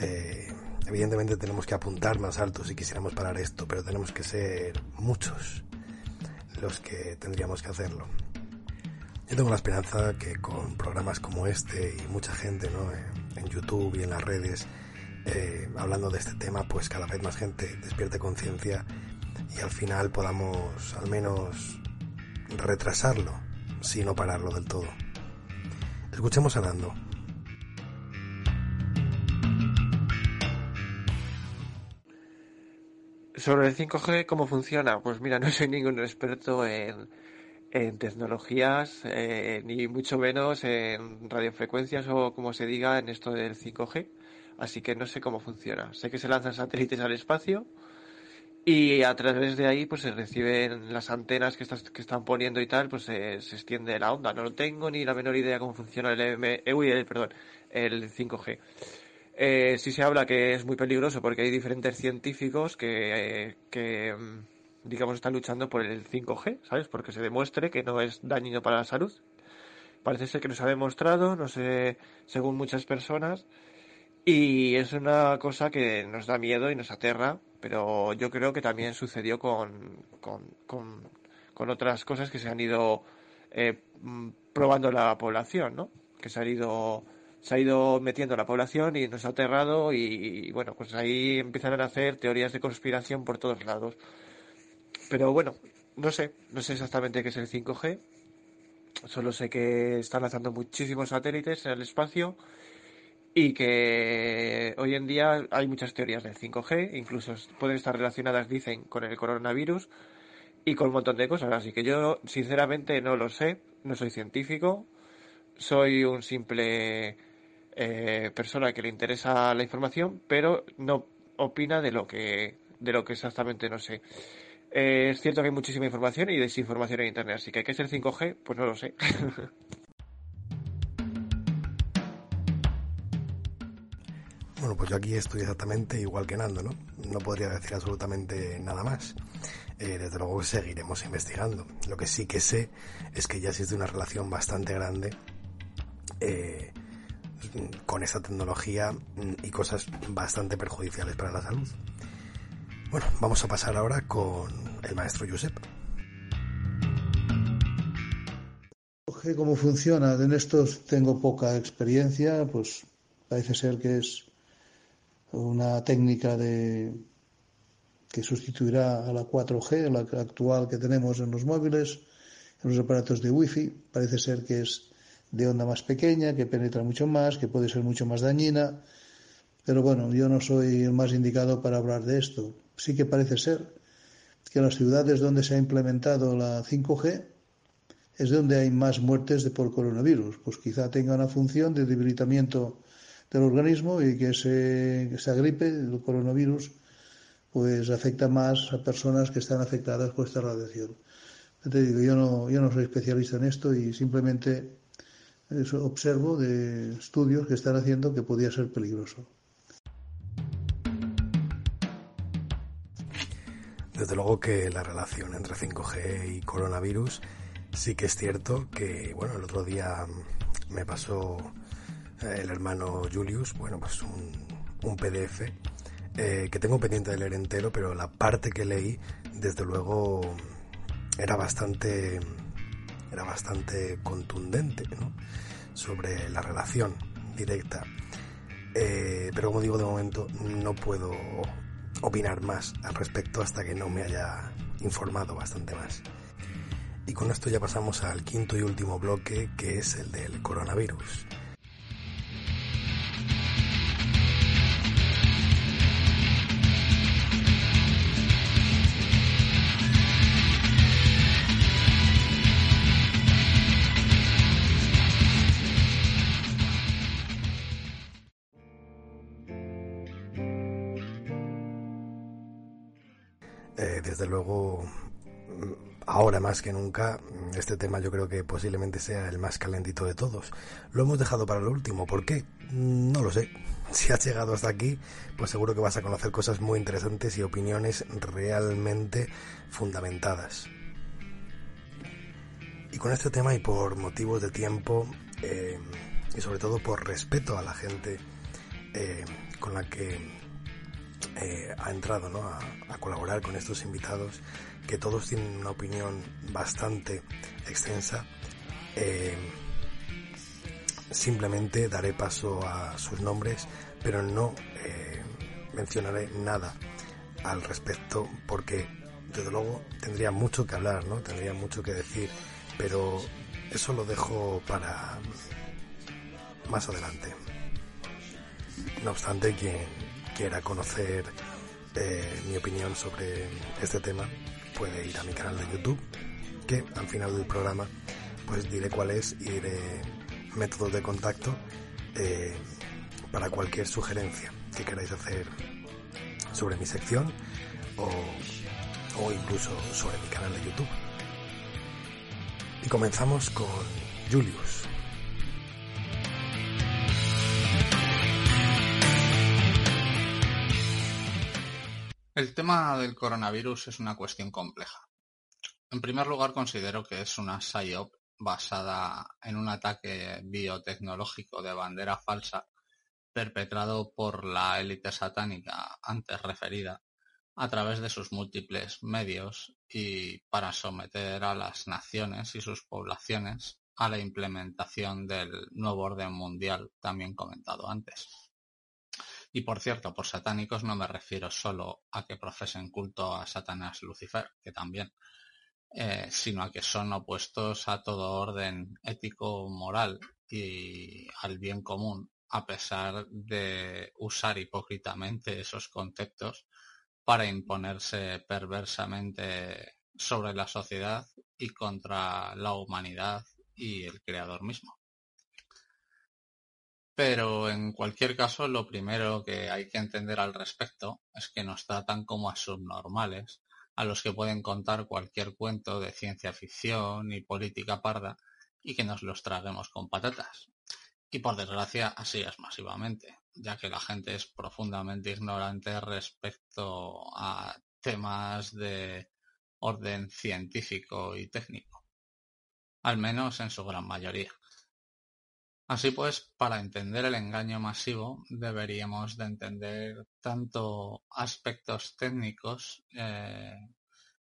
Eh, evidentemente tenemos que apuntar más alto si quisiéramos parar esto, pero tenemos que ser muchos los que tendríamos que hacerlo. Yo tengo la esperanza que con programas como este y mucha gente ¿no? en YouTube y en las redes eh, hablando de este tema, pues cada vez más gente despierte conciencia y al final podamos al menos retrasarlo, si no pararlo del todo. Escuchemos a Nando. Sobre el 5G, ¿cómo funciona? Pues mira, no soy ningún experto en, en tecnologías, eh, ni mucho menos en radiofrecuencias o como se diga en esto del 5G. Así que no sé cómo funciona. Sé que se lanzan satélites al espacio y a través de ahí pues se reciben las antenas que, que están poniendo y tal, pues se, extiende la onda. No tengo ni la menor idea cómo funciona el, M, eh, perdón, el 5G. Eh, sí se habla que es muy peligroso porque hay diferentes científicos que, que mm, digamos, está luchando por el 5G, ¿sabes? Porque se demuestre que no es dañino para la salud. Parece ser que nos ha demostrado, no sé, según muchas personas, y es una cosa que nos da miedo y nos aterra, pero yo creo que también sucedió con, con, con, otras cosas que se han ido eh, probando la población, ¿no? Que se ha ido se ha ido metiendo la población y nos ha aterrado y, y, bueno, pues ahí empiezan a nacer teorías de conspiración por todos lados. Pero bueno, no sé, no sé exactamente qué es el 5G. Solo sé que están lanzando muchísimos satélites en el espacio y que hoy en día hay muchas teorías del 5G, incluso pueden estar relacionadas, dicen, con el coronavirus y con un montón de cosas. Así que yo, sinceramente, no lo sé, no soy científico, soy un simple eh, persona que le interesa la información, pero no opina de lo que de lo que exactamente no sé. Eh, es cierto que hay muchísima información y desinformación en Internet, así que hay que ser 5G, pues no lo sé. Bueno, pues yo aquí estoy exactamente igual que Nando, ¿no? No podría decir absolutamente nada más. Eh, desde luego seguiremos investigando. Lo que sí que sé es que ya existe una relación bastante grande eh, con esta tecnología y cosas bastante perjudiciales para la salud. Bueno, vamos a pasar ahora con el maestro Josep. ¿Cómo funciona? En estos tengo poca experiencia, pues parece ser que es una técnica de que sustituirá a la 4G, la actual que tenemos en los móviles, en los aparatos de Wi-Fi. Parece ser que es de onda más pequeña, que penetra mucho más, que puede ser mucho más dañina. Pero bueno, yo no soy el más indicado para hablar de esto sí que parece ser que las ciudades donde se ha implementado la 5G es donde hay más muertes de por coronavirus. Pues quizá tenga una función de debilitamiento del organismo y que esa gripe, el coronavirus, pues afecta más a personas que están afectadas por esta radiación. Te digo, yo no, yo no soy especialista en esto y simplemente observo de estudios que están haciendo que podía ser peligroso. Desde luego que la relación entre 5G y coronavirus sí que es cierto que, bueno, el otro día me pasó eh, el hermano Julius, bueno, pues un, PDF eh, que tengo pendiente de leer entero, pero la parte que leí, desde luego, era bastante, era bastante contundente, ¿no? Sobre la relación directa. Eh, pero como digo, de momento no puedo opinar más al respecto hasta que no me haya informado bastante más. Y con esto ya pasamos al quinto y último bloque, que es el del coronavirus. Que nunca, este tema yo creo que posiblemente sea el más calentito de todos. Lo hemos dejado para lo último. ¿Por qué? No lo sé. Si has llegado hasta aquí, pues seguro que vas a conocer cosas muy interesantes y opiniones realmente fundamentadas. Y con este tema y por motivos de tiempo eh, y sobre todo por respeto a la gente eh, con la que eh, ha entrado ¿no? a, colaborar con estos invitados, que todos tienen una opinión bastante extensa. Eh, simplemente daré paso a sus nombres, pero no eh, mencionaré nada al respecto porque desde luego tendría mucho que hablar, ¿no? Tendría mucho que decir, pero eso lo dejo para más adelante. No obstante, quien quiera conocer eh, mi opinión sobre este tema, puede ir a mi canal de YouTube, que al final del programa pues diré cuál es y diré métodos de contacto eh, para cualquier sugerencia que queráis hacer sobre mi sección o, o incluso sobre mi canal de YouTube. Y comenzamos con Julius. El tema del coronavirus es una cuestión compleja. En primer lugar, considero que es una PSYOP basada en un ataque biotecnológico de bandera falsa perpetrado por la élite satánica antes referida a través de sus múltiples medios y para someter a las naciones y sus poblaciones a la implementación del nuevo orden mundial también comentado antes. Y por cierto, por satánicos no me refiero solo a que profesen culto a Satanás Lucifer, que también, eh, sino a que son opuestos a todo orden ético, moral y al bien común, a pesar de usar hipócritamente esos conceptos para imponerse perversamente sobre la sociedad y contra la humanidad y el creador mismo. Pero en cualquier caso, lo primero que hay que entender al respecto es que nos tratan como a subnormales, a los que pueden contar cualquier cuento de ciencia ficción y política parda y que nos los traguemos con patatas. Y por desgracia así es masivamente, ya que la gente es profundamente ignorante respecto a temas de orden científico y técnico, al menos en su gran mayoría. Así pues, para entender el engaño masivo deberíamos de entender tanto aspectos técnicos, eh,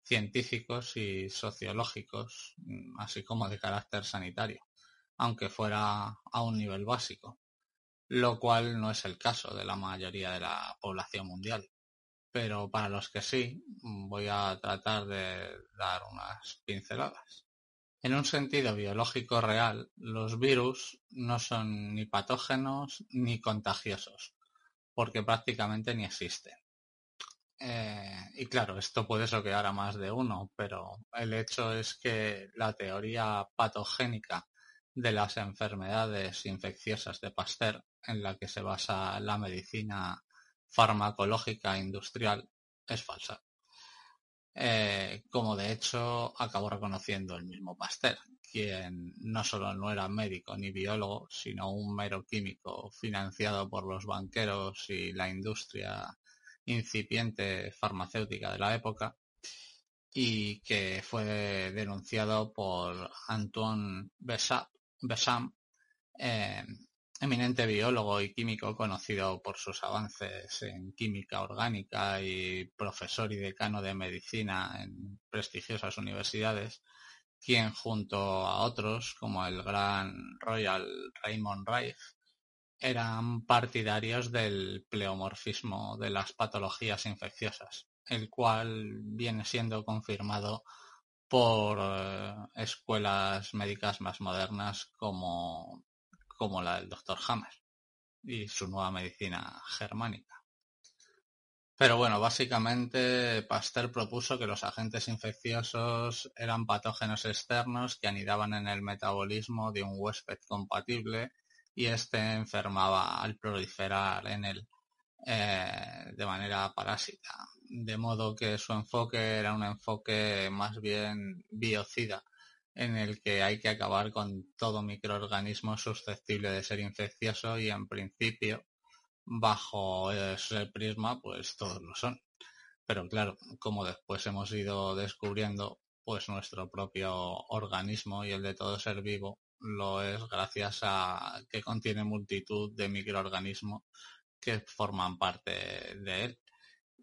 científicos y sociológicos, mm, así como de carácter sanitario, aunque fuera a un nivel básico, lo cual no es el caso de la mayoría de la población mundial. Pero para los que sí, voy a tratar de dar unas pinceladas. En un sentido biológico real, los virus no son ni patógenos ni contagiosos, porque prácticamente ni existen. Eh, y claro, esto puede soquear a más de uno, pero el hecho es que la teoría patogénica de las enfermedades infecciosas de Pasteur, en la que se basa la medicina farmacológica industrial, es falsa. Eh, como de hecho acabó reconociendo el mismo Pasteur, quien no solo no era médico ni biólogo, sino un mero químico financiado por los banqueros y la industria incipiente farmacéutica de la época, y que fue denunciado por Antoine Besam, eh, eminente biólogo y químico conocido por sus avances en química orgánica y profesor y decano de medicina en prestigiosas universidades, quien junto a otros como el gran Royal Raymond Reich eran partidarios del pleomorfismo de las patologías infecciosas, el cual viene siendo confirmado por eh, escuelas médicas más modernas como, como la del Dr. Hammer y su nueva medicina germánica. Pero bueno, básicamente Pasteur propuso que los agentes infecciosos eran patógenos externos que anidaban en el metabolismo de un huésped compatible y este enfermaba al proliferar en él eh, de manera parásita. De modo que su enfoque era un enfoque más bien biocida, en el que hay que acabar con todo microorganismo susceptible de ser infeccioso y en principio, bajo ese prisma, pues todos lo son. Pero claro, como después hemos ido descubriendo, pues nuestro propio organismo y el de todo ser vivo lo es gracias a que contiene multitud de microorganismos que forman parte de él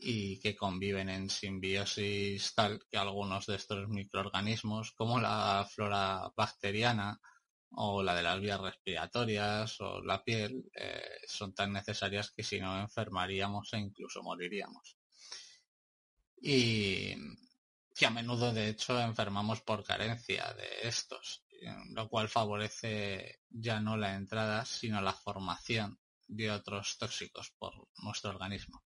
y que conviven en simbiosis tal que algunos de estos microorganismos, como la flora bacteriana o la de las vías respiratorias o la piel, eh, son tan necesarias que si no enfermaríamos e incluso moriríamos. Y que a menudo de hecho enfermamos por carencia de estos lo cual favorece ya no la entrada, sino la formación de otros tóxicos por nuestro organismo.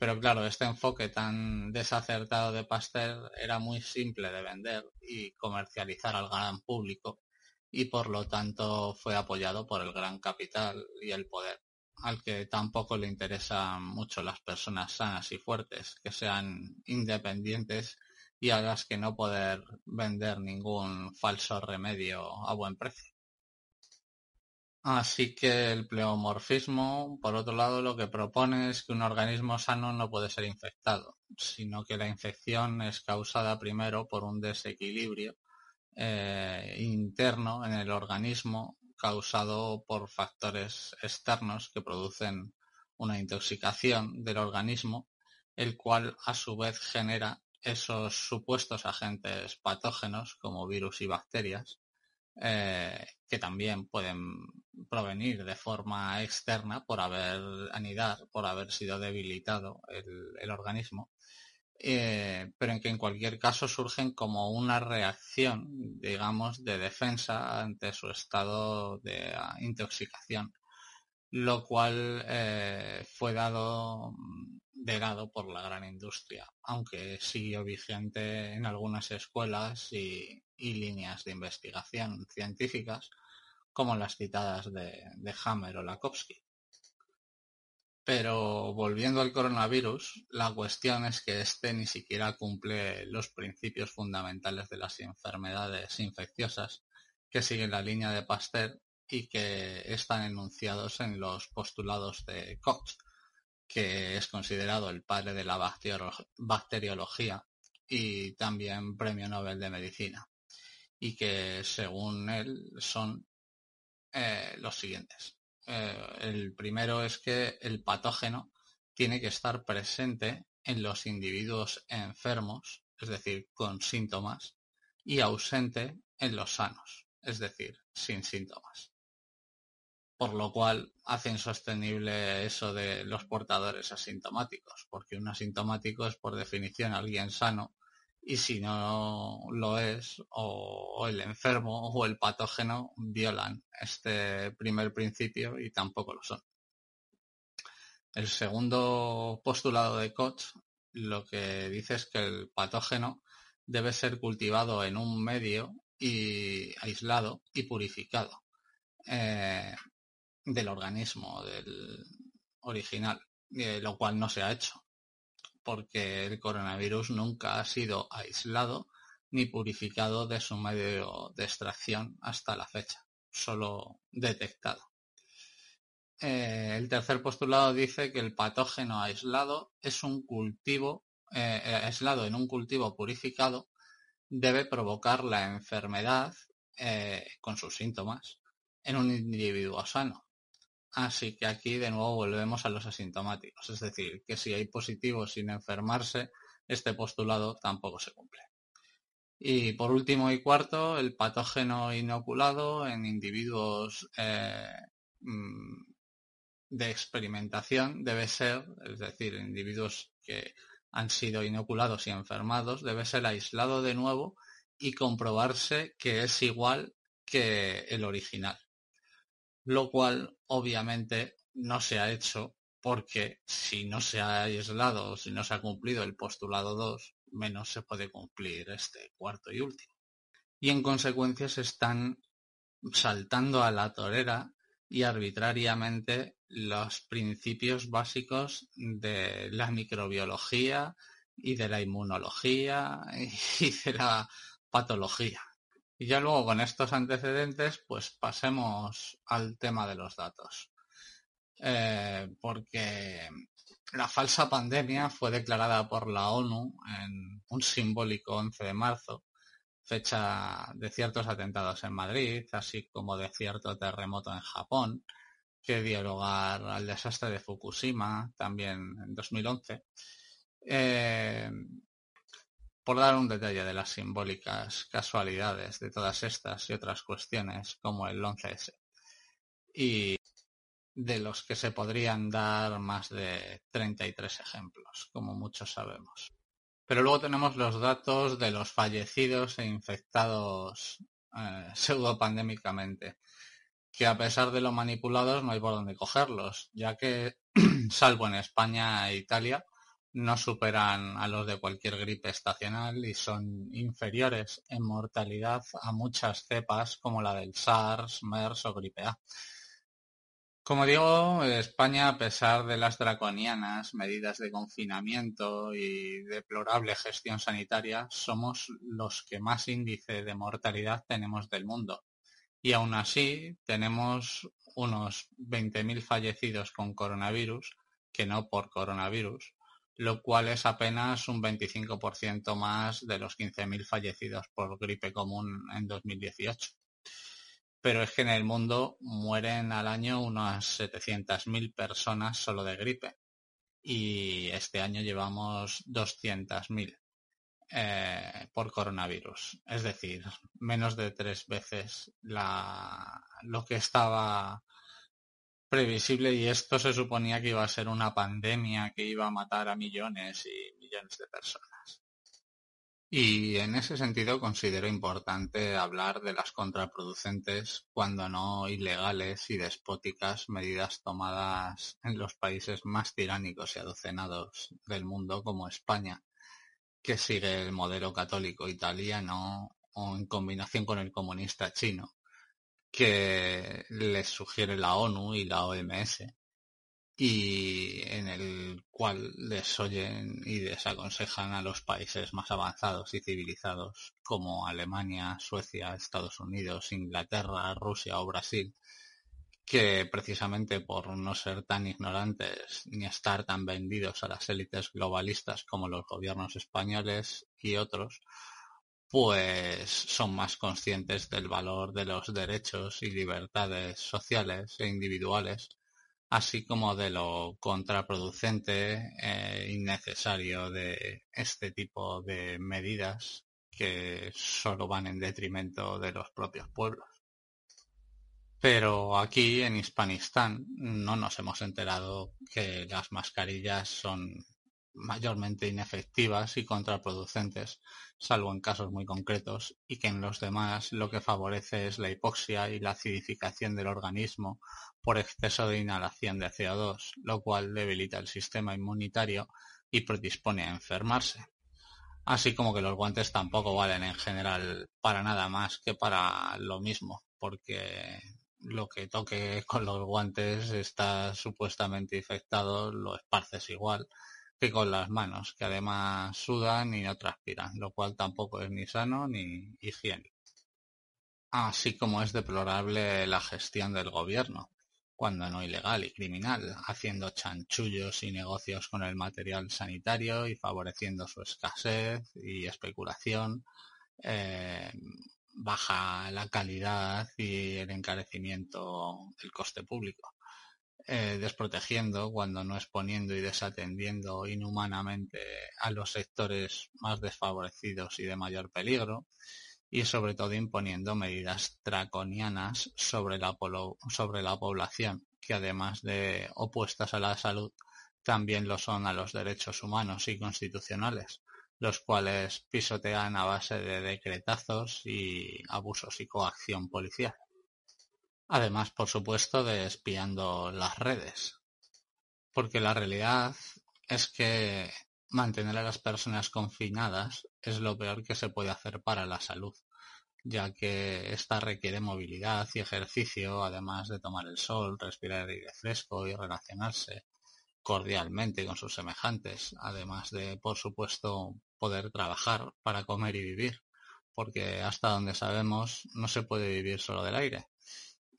Pero claro, este enfoque tan desacertado de Pasteur era muy simple de vender y comercializar al gran público y por lo tanto fue apoyado por el gran capital y el poder, al que tampoco le interesan mucho las personas sanas y fuertes, que sean independientes y a las que no poder vender ningún falso remedio a buen precio. Así que el pleomorfismo, por otro lado, lo que propone es que un organismo sano no puede ser infectado, sino que la infección es causada primero por un desequilibrio eh, interno en el organismo causado por factores externos que producen una intoxicación del organismo, el cual a su vez genera esos supuestos agentes patógenos como virus y bacterias, eh, que también pueden provenir de forma externa por haber anidar, por haber sido debilitado el, organismo, eh, pero en que en cualquier caso surgen como una reacción, digamos, de defensa ante su estado de intoxicación, lo cual eh, fue dado lado por la gran industria, aunque siguió vigente en algunas escuelas y, líneas de investigación científicas, como las citadas de, de Hammer o Lakowski. Pero volviendo al coronavirus, la cuestión es que este ni siquiera cumple los principios fundamentales de las enfermedades infecciosas que siguen la línea de Pasteur y que están enunciados en los postulados de Koch, que es considerado el padre de la bacteriología y también premio Nobel de Medicina, y que según él son eh, los siguientes. Eh, el primero es que el patógeno tiene que estar presente en los individuos enfermos, es decir, con síntomas, y ausente en los sanos, es decir, sin síntomas por lo cual hace insostenible eso de los portadores asintomáticos, porque un asintomático es por definición alguien sano y si no lo es, o, el enfermo o el patógeno violan este primer principio y tampoco lo son. El segundo postulado de Koch lo que dice es que el patógeno debe ser cultivado en un medio y aislado y purificado. Eh, del organismo, del original, lo cual no se ha hecho, porque el coronavirus nunca ha sido aislado ni purificado de su medio de extracción hasta la fecha, solo detectado. Eh, el tercer postulado dice que el patógeno aislado es un cultivo eh, aislado en un cultivo purificado debe provocar la enfermedad eh, con sus síntomas en un individuo sano. Así que aquí de nuevo volvemos a los asintomáticos, es decir, que si hay positivos sin enfermarse, este postulado tampoco se cumple. Y por último y cuarto, el patógeno inoculado en individuos eh, mm, de experimentación debe ser, es decir, individuos que han sido inoculados y enfermados, debe ser aislado de nuevo y comprobarse que es igual que el original. Lo cual obviamente no se ha hecho porque si no se ha aislado si no se ha cumplido el postulado 2, menos se puede cumplir este cuarto y último. Y en consecuencia se están saltando a la torera y arbitrariamente los principios básicos de la microbiología y de la inmunología y de la patología. Y ya luego con estos antecedentes, pues pasemos al tema de los datos. Eh, porque la falsa pandemia fue declarada por la ONU en un simbólico 11 de marzo, fecha de ciertos atentados en Madrid, así como de cierto terremoto en Japón, que dio lugar al desastre de Fukushima también en 2011. Eh, por dar un detalle de las simbólicas casualidades de todas estas y otras cuestiones como el 11S. Y de los que se podrían dar más de 33 ejemplos, como muchos sabemos. Pero luego tenemos los datos de los fallecidos e infectados eh, pseudopandémicamente, que a pesar de lo manipulados no hay por dónde cogerlos, ya que, salvo en España e Italia, no superan a los de cualquier gripe estacional y son inferiores en mortalidad a muchas cepas como la del SARS, MERS o gripe A. Como digo, España, a pesar de las draconianas medidas de confinamiento y deplorable gestión sanitaria, somos los que más índice de mortalidad tenemos del mundo. Y aún así, tenemos unos 20.000 fallecidos con coronavirus, que no por coronavirus, lo cual es apenas un 25% más de los 15.000 fallecidos por gripe común en 2018. Pero es que en el mundo mueren al año unas 700.000 personas solo de gripe y este año llevamos 200.000 eh, por coronavirus. Es decir, menos de tres veces lo que estaba previsible y esto se suponía que iba a ser una pandemia que iba a matar a millones y millones de personas. Y en ese sentido considero importante hablar de las contraproducentes, cuando no ilegales y despóticas medidas tomadas en los países más tiránicos y adocenados del mundo como España, que sigue el modelo católico italiano o en combinación con el comunista chino que les sugiere la ONU y la OMS y en el cual les oyen y desaconsejan a los países más avanzados y civilizados como Alemania, Suecia, Estados Unidos, Inglaterra, Rusia o Brasil, que precisamente por no ser tan ignorantes ni estar tan vendidos a las élites globalistas como los gobiernos españoles y otros, pues son más conscientes del valor de los derechos y libertades sociales e individuales, así como de lo contraproducente e innecesario de este tipo de medidas que solo van en detrimento de los propios pueblos. Pero aquí en Hispanistán no nos hemos enterado que las mascarillas son mayormente inefectivas y contraproducentes, salvo en casos muy concretos, y que en los demás lo que favorece es la hipoxia y la acidificación del organismo por exceso de inhalación de CO2, lo cual debilita el sistema inmunitario y predispone a enfermarse. Así como que los guantes tampoco valen en general para nada más que para lo mismo, porque lo que toque con los guantes está supuestamente infectado, lo esparces igual que con las manos, que además sudan y no transpiran, lo cual tampoco es ni sano ni higiénico. Así como es deplorable la gestión del gobierno, cuando no ilegal y criminal, haciendo chanchullos y negocios con el material sanitario y favoreciendo su escasez y especulación, eh, baja la calidad y el encarecimiento del coste público, eh, desprotegiendo cuando no exponiendo y desatendiendo inhumanamente a los sectores más desfavorecidos y de mayor peligro, y sobre todo imponiendo medidas draconianas sobre la, sobre la población, que además de opuestas a la salud, también lo son a los derechos humanos y constitucionales, los cuales pisotean a base de decretazos y abusos y coacción policial. Además, por supuesto, de espiando las redes. Porque la realidad es que mantener a las personas confinadas es lo peor que se puede hacer para la salud, ya que esta requiere movilidad y ejercicio, además de tomar el sol, respirar aire fresco y relacionarse cordialmente con sus semejantes, además de, por supuesto, poder trabajar para comer y vivir, porque hasta donde sabemos no se puede vivir solo del aire.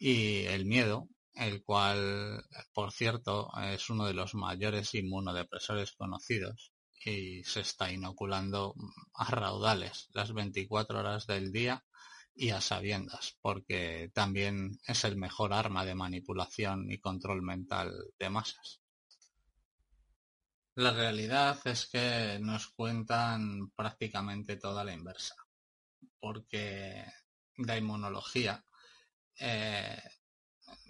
Y el miedo, el cual, por cierto, es uno de los mayores inmunodepresores conocidos, y se está inoculando a raudales las 24 horas del día y a sabiendas, porque también es el mejor arma de manipulación y control mental de masas. La realidad es que nos cuentan prácticamente toda la inversa, porque la inmunología eh,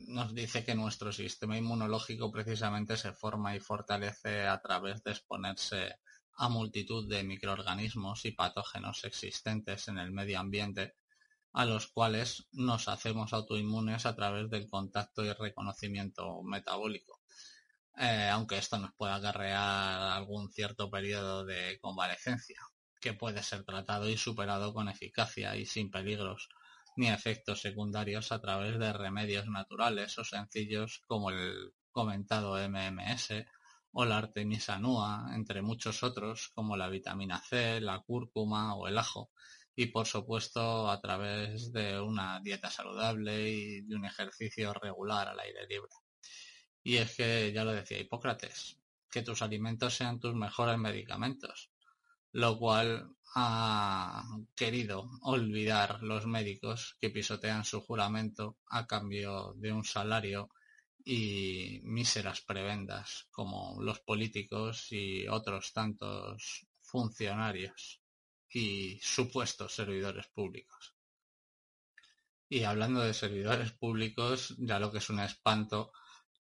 nos dice que nuestro sistema inmunológico precisamente se forma y fortalece a través de exponerse a multitud de microorganismos y patógenos existentes en el medio ambiente a los cuales nos hacemos autoinmunes a través del contacto y reconocimiento metabólico. Eh, aunque esto nos pueda acarrear algún cierto periodo de convalecencia, que puede ser tratado y superado con eficacia y sin peligros ni efectos secundarios a través de remedios naturales o sencillos como el comentado MMS o la artemisa nua, entre muchos otros como la vitamina C, la cúrcuma o el ajo, y por supuesto a través de una dieta saludable y de un ejercicio regular al aire libre. Y es que ya lo decía Hipócrates, que tus alimentos sean tus mejores medicamentos, lo cual ha querido olvidar los médicos que pisotean su juramento a cambio de un salario y míseras prebendas como los políticos y otros tantos funcionarios y supuestos servidores públicos. Y hablando de servidores públicos, ya lo que es un espanto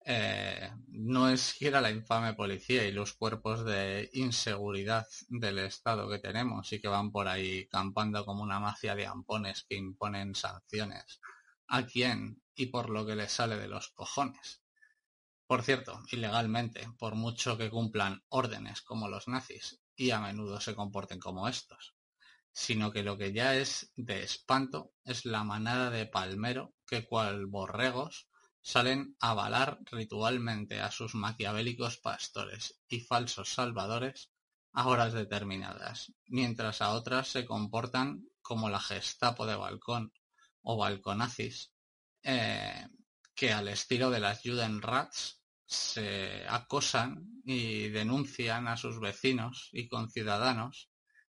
eh, no es siquiera la infame policía y los cuerpos de inseguridad del Estado que tenemos y que van por ahí campando como una mafia de ampones que imponen sanciones a quién y por lo que les sale de los cojones. Por cierto, ilegalmente, por mucho que cumplan órdenes como los nazis y a menudo se comporten como estos, sino que lo que ya es de espanto es la manada de palmero que cual borregos salen a avalar ritualmente a sus maquiavélicos pastores y falsos salvadores a horas determinadas, mientras a otras se comportan como la Gestapo de balcón o balconazis, eh, que al estilo de las Judenrats se acosan y denuncian a sus vecinos y conciudadanos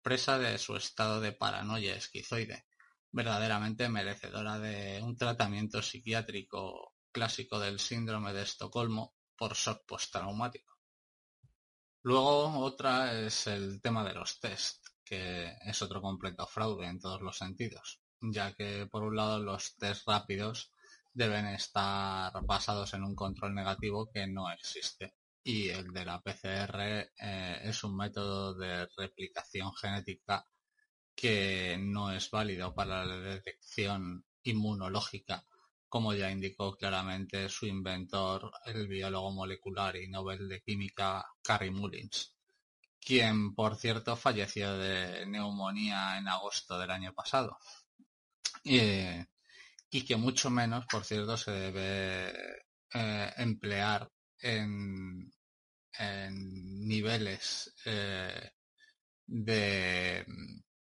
presa de su estado de paranoia esquizoide, verdaderamente merecedora de un tratamiento psiquiátrico clásico del síndrome de Estocolmo por shock postraumático. Luego otra es el tema de los test, que es otro completo fraude en todos los sentidos, ya que por un lado los test rápidos deben estar basados en un control negativo que no existe y el de la PCR eh, es un método de replicación genética que no es válido para la detección inmunológica como ya indicó claramente su inventor, el biólogo molecular y Nobel de Química Carrie Mullins, quien por cierto falleció de neumonía en agosto del año pasado. y que mucho menos, por cierto, se debe eh, emplear en, niveles eh, de,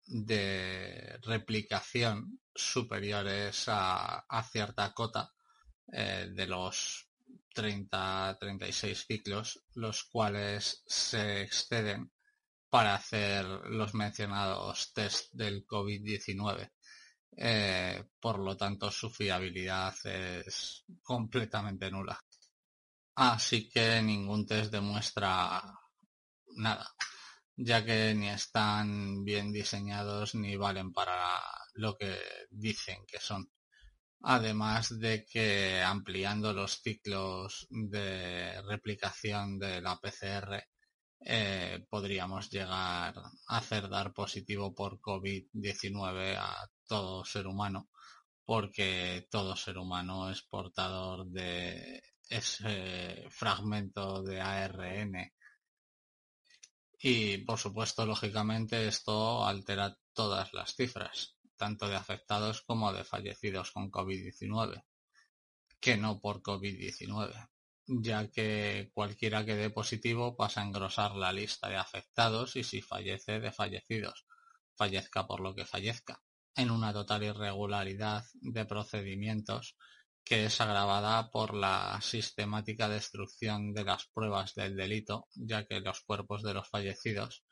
de replicación superiores a, cierta cota eh, de los 30-36 ciclos, los cuales se exceden para hacer los mencionados test del COVID-19. Eh, por lo tanto, su fiabilidad es completamente nula. Así que ningún test demuestra nada, ya que ni están bien diseñados ni valen para lo que dicen que son. Además de que ampliando los ciclos de replicación de la PCR eh, podríamos llegar a hacer dar positivo por COVID-19 a todo ser humano, porque todo ser humano es portador de ese fragmento de ARN. Y por supuesto, lógicamente, esto altera todas las cifras tanto de afectados como de fallecidos con COVID-19, que no por COVID-19, ya que cualquiera que dé positivo pasa a engrosar la lista de afectados y si fallece de fallecidos, fallezca por lo que fallezca, en una total irregularidad de procedimientos que es agravada por la sistemática destrucción de las pruebas del delito, ya que los cuerpos de los fallecidos,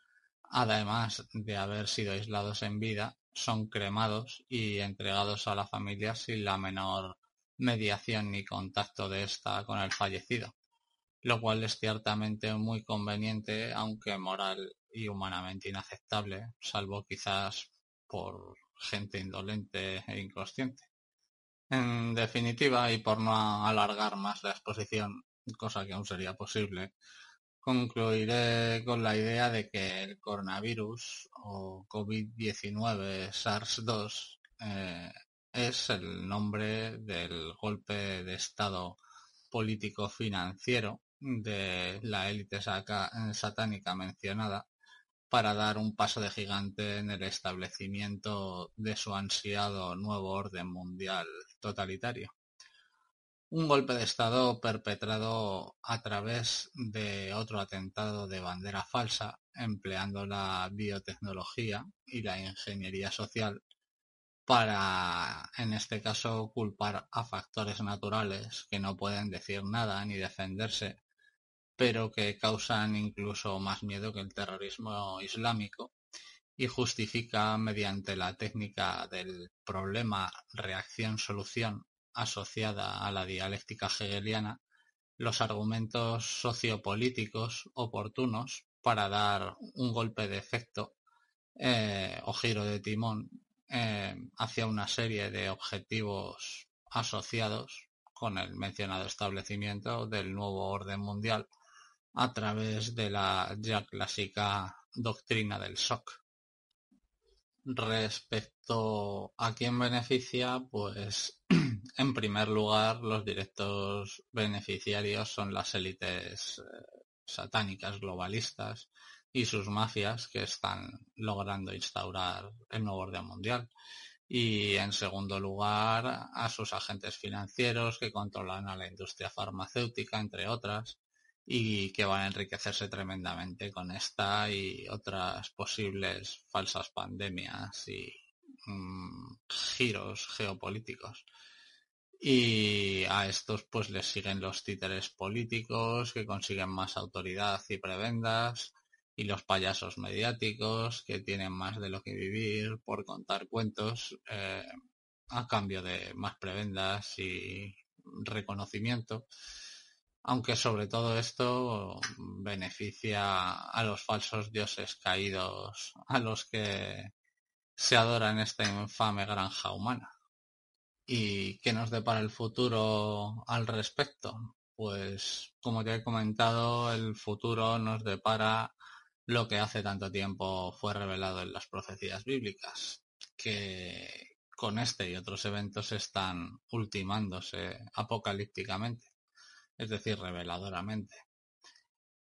además de haber sido aislados en vida, son cremados y entregados a la familia sin la menor mediación ni contacto de ésta con el fallecido, lo cual es ciertamente muy conveniente, aunque moral y humanamente inaceptable, salvo quizás por gente indolente e inconsciente. En definitiva, y por no alargar más la exposición, cosa que aún sería posible, Concluiré con la idea de que el coronavirus o COVID-19 SARS-2 eh, es el nombre del golpe de estado político-financiero de la élite satánica mencionada para dar un paso de gigante en el establecimiento de su ansiado nuevo orden mundial totalitario. Un golpe de Estado perpetrado a través de otro atentado de bandera falsa, empleando la biotecnología y la ingeniería social para, en este caso, culpar a factores naturales que no pueden decir nada ni defenderse, pero que causan incluso más miedo que el terrorismo islámico y justifica mediante la técnica del problema reacción-solución asociada a la dialéctica hegeliana los argumentos sociopolíticos oportunos para dar un golpe de efecto eh, o giro de timón eh, hacia una serie de objetivos asociados con el mencionado establecimiento del nuevo orden mundial a través de la ya clásica doctrina del shock. Respecto a quién beneficia, pues en primer lugar los directos beneficiarios son las élites eh, satánicas globalistas y sus mafias que están logrando instaurar el nuevo orden mundial. Y en segundo lugar a sus agentes financieros que controlan a la industria farmacéutica, entre otras, y que van a enriquecerse tremendamente con esta y otras posibles falsas pandemias y mm, giros geopolíticos. Y a estos pues les siguen los títeres políticos que consiguen más autoridad y prebendas y los payasos mediáticos que tienen más de lo que vivir por contar cuentos eh, a cambio de más prebendas y reconocimiento aunque sobre todo esto beneficia a los falsos dioses caídos, a los que se adora en esta infame granja humana. ¿Y qué nos depara el futuro al respecto? Pues, como te he comentado, el futuro nos depara lo que hace tanto tiempo fue revelado en las profecías bíblicas, que con este y otros eventos están ultimándose apocalípticamente es decir, reveladoramente.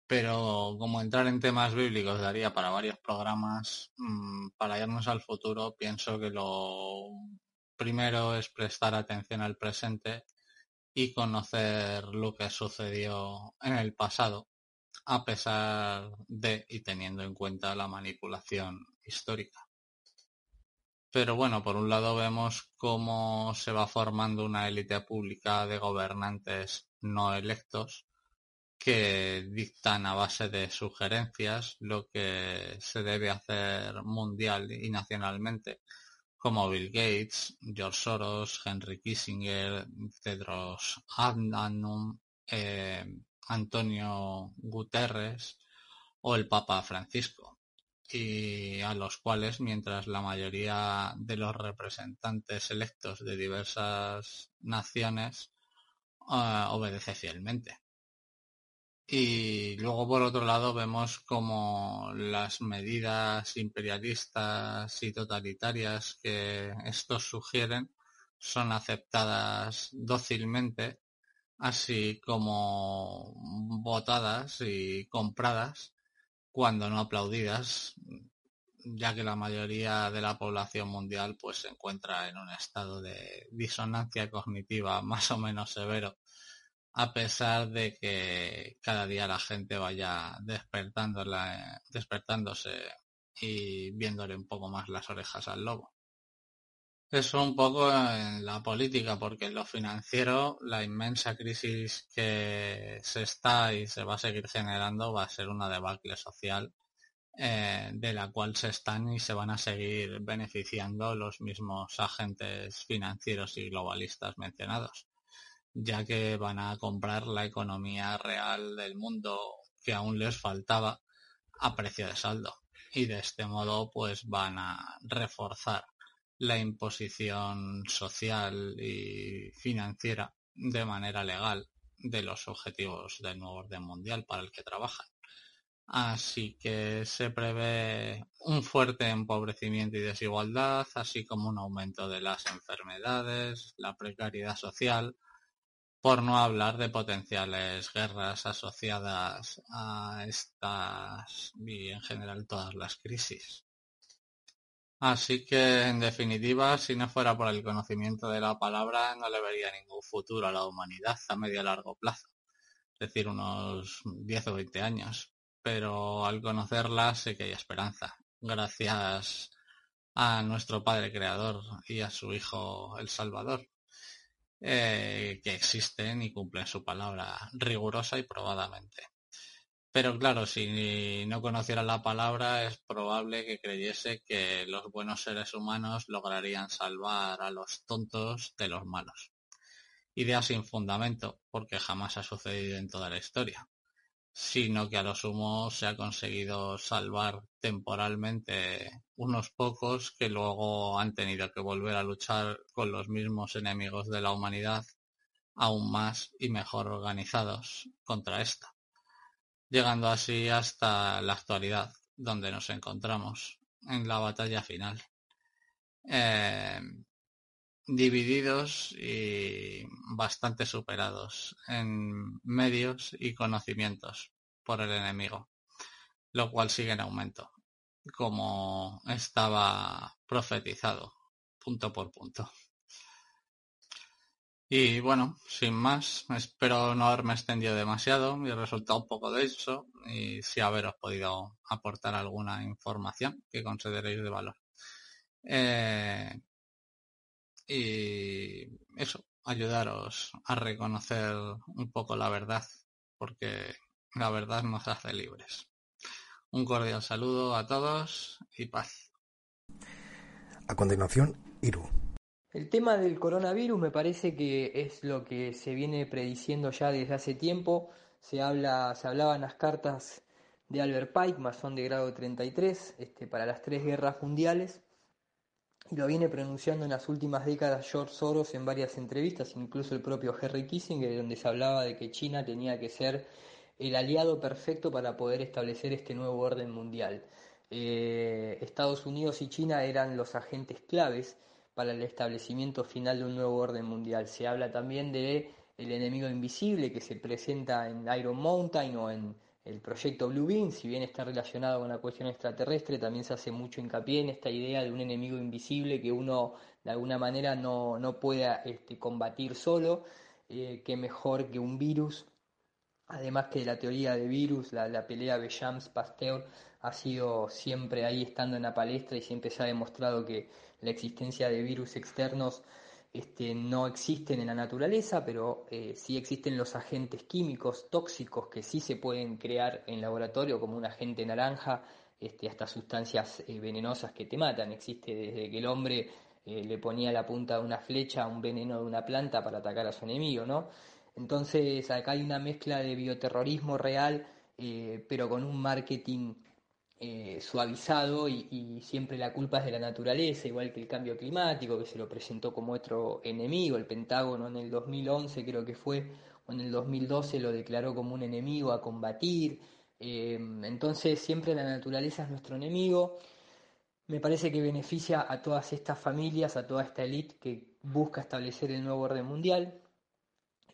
Pero como entrar en temas bíblicos daría para varios programas, mm, para irnos al futuro, pienso que lo primero es prestar atención al presente y conocer lo que sucedió en el pasado, a pesar de y teniendo en cuenta la manipulación histórica. Pero bueno, por un lado vemos cómo se va formando una élite pública de gobernantes no electos que dictan a base de sugerencias lo que se debe hacer mundial y nacionalmente, como Bill Gates, George Soros, Henry Kissinger, Tedros Adhanom, eh, Antonio Guterres o el Papa Francisco, y a los cuales, mientras la mayoría de los representantes electos de diversas naciones obedece fielmente. Y luego, por otro lado, vemos como las medidas imperialistas y totalitarias que estos sugieren son aceptadas dócilmente, así como votadas y compradas, cuando no aplaudidas, ya que la mayoría de la población mundial pues se encuentra en un estado de disonancia cognitiva más o menos severo a pesar de que cada día la gente vaya despertándose y viéndole un poco más las orejas al lobo. Eso un poco en la política, porque en lo financiero la inmensa crisis que se está y se va a seguir generando va a ser una debacle social eh, de la cual se están y se van a seguir beneficiando los mismos agentes financieros y globalistas mencionados ya que van a comprar la economía real del mundo que aún les faltaba a precio de saldo. Y de este modo pues van a reforzar la imposición social y financiera de manera legal de los objetivos del nuevo orden mundial para el que trabajan. Así que se prevé un fuerte empobrecimiento y desigualdad, así como un aumento de las enfermedades, la precariedad social, por no hablar de potenciales guerras asociadas a estas y en general todas las crisis. Así que, en definitiva, si no fuera por el conocimiento de la palabra, no le vería ningún futuro a la humanidad a medio largo plazo, es decir, unos 10 o 20 años. Pero al conocerla sé que hay esperanza, gracias a nuestro Padre Creador y a su Hijo el Salvador, eh, que existen y cumplen su palabra rigurosa y probadamente. Pero claro, si no conociera la palabra, es probable que creyese que los buenos seres humanos lograrían salvar a los tontos de los malos. Idea sin fundamento, porque jamás ha sucedido en toda la historia sino que a lo sumo se ha conseguido salvar temporalmente unos pocos que luego han tenido que volver a luchar con los mismos enemigos de la humanidad aún más y mejor organizados contra esta, llegando así hasta la actualidad donde nos encontramos en la batalla final. Eh, divididos y bastante superados en medios y conocimientos por el enemigo, lo cual sigue en aumento, como estaba profetizado, punto por punto. Y bueno, sin más, espero no haberme extendido demasiado y resultado un poco de eso y si haberos podido aportar alguna información que consideréis de valor. Eh, y eso, ayudaros a reconocer un poco la verdad, porque la verdad nos hace libres. Un cordial saludo a todos y paz. A continuación, Iru. El tema del coronavirus me parece que es lo que se viene prediciendo ya desde hace tiempo. Se habla, se hablaban las cartas de Albert Pike, masón de grado 33, este, para las tres guerras mundiales lo viene pronunciando en las últimas décadas George Soros en varias entrevistas, incluso el propio Henry Kissinger, donde se hablaba de que China tenía que ser el aliado perfecto para poder establecer este nuevo orden mundial. Eh, Estados Unidos y China eran los agentes claves para el establecimiento final de un nuevo orden mundial. Se habla también de el enemigo invisible que se presenta en Iron Mountain o en el proyecto Blue Beam, si bien está relacionado con la cuestión extraterrestre, también se hace mucho hincapié en esta idea de un enemigo invisible que uno de alguna manera no, no pueda este, combatir solo, eh, que mejor que un virus. Además que la teoría de virus, la, la pelea de Jams-Pasteur ha sido siempre ahí estando en la palestra y siempre se ha demostrado que la existencia de virus externos este, no existen en la naturaleza, pero eh, sí existen los agentes químicos tóxicos que sí se pueden crear en laboratorio, como un agente naranja, este, hasta sustancias eh, venenosas que te matan. Existe desde que el hombre eh, le ponía la punta de una flecha a un veneno de una planta para atacar a su enemigo, ¿no? Entonces acá hay una mezcla de bioterrorismo real, pero con un marketing eh, suavizado y, siempre la culpa es de la naturaleza, igual que el cambio climático, que se lo presentó como otro enemigo. El Pentágono en el 2011 creo que fue, o en el 2012 lo declaró como un enemigo a combatir. Eh, entonces siempre la naturaleza es nuestro enemigo. Me parece que beneficia a todas estas familias, a toda esta élite que busca establecer el nuevo orden mundial.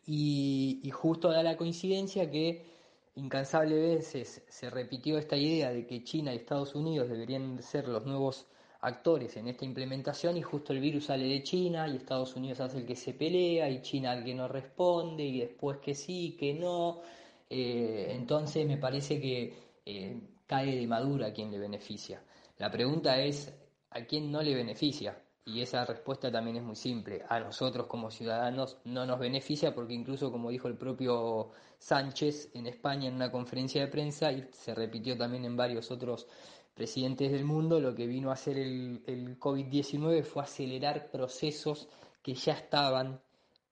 Y, y justo da la coincidencia que incansables veces se repitió esta idea de que China y Estados Unidos deberían ser los nuevos actores en esta implementación y justo el virus sale de China y Estados Unidos hace el que se pelea y China el que no responde y después que sí, que no. Eh, entonces me parece que eh, cae de madura a quien le beneficia. La pregunta es, ¿a quién no le beneficia? Y esa respuesta también es muy simple. A nosotros como ciudadanos no nos beneficia porque incluso como dijo el propio Sánchez en España en una conferencia de prensa y se repitió también en varios otros presidentes del mundo, lo que vino a hacer el, el COVID-19 fue acelerar procesos que ya estaban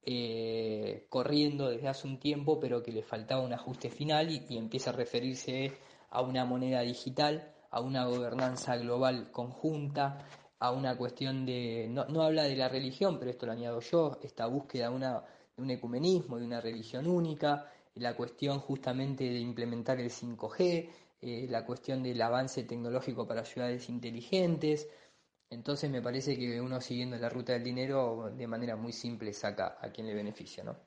eh, corriendo desde hace un tiempo, pero que le faltaba un ajuste final y, y empieza a referirse a una moneda digital, a una gobernanza global conjunta, a una cuestión de, no, no, habla de la religión, pero esto lo añado yo, esta búsqueda de, una, de un ecumenismo, de una religión única, la cuestión justamente de implementar el 5G, eh, la cuestión del avance tecnológico para ciudades inteligentes. Entonces me parece que uno siguiendo la ruta del dinero de manera muy simple saca a quien le beneficia, ¿no?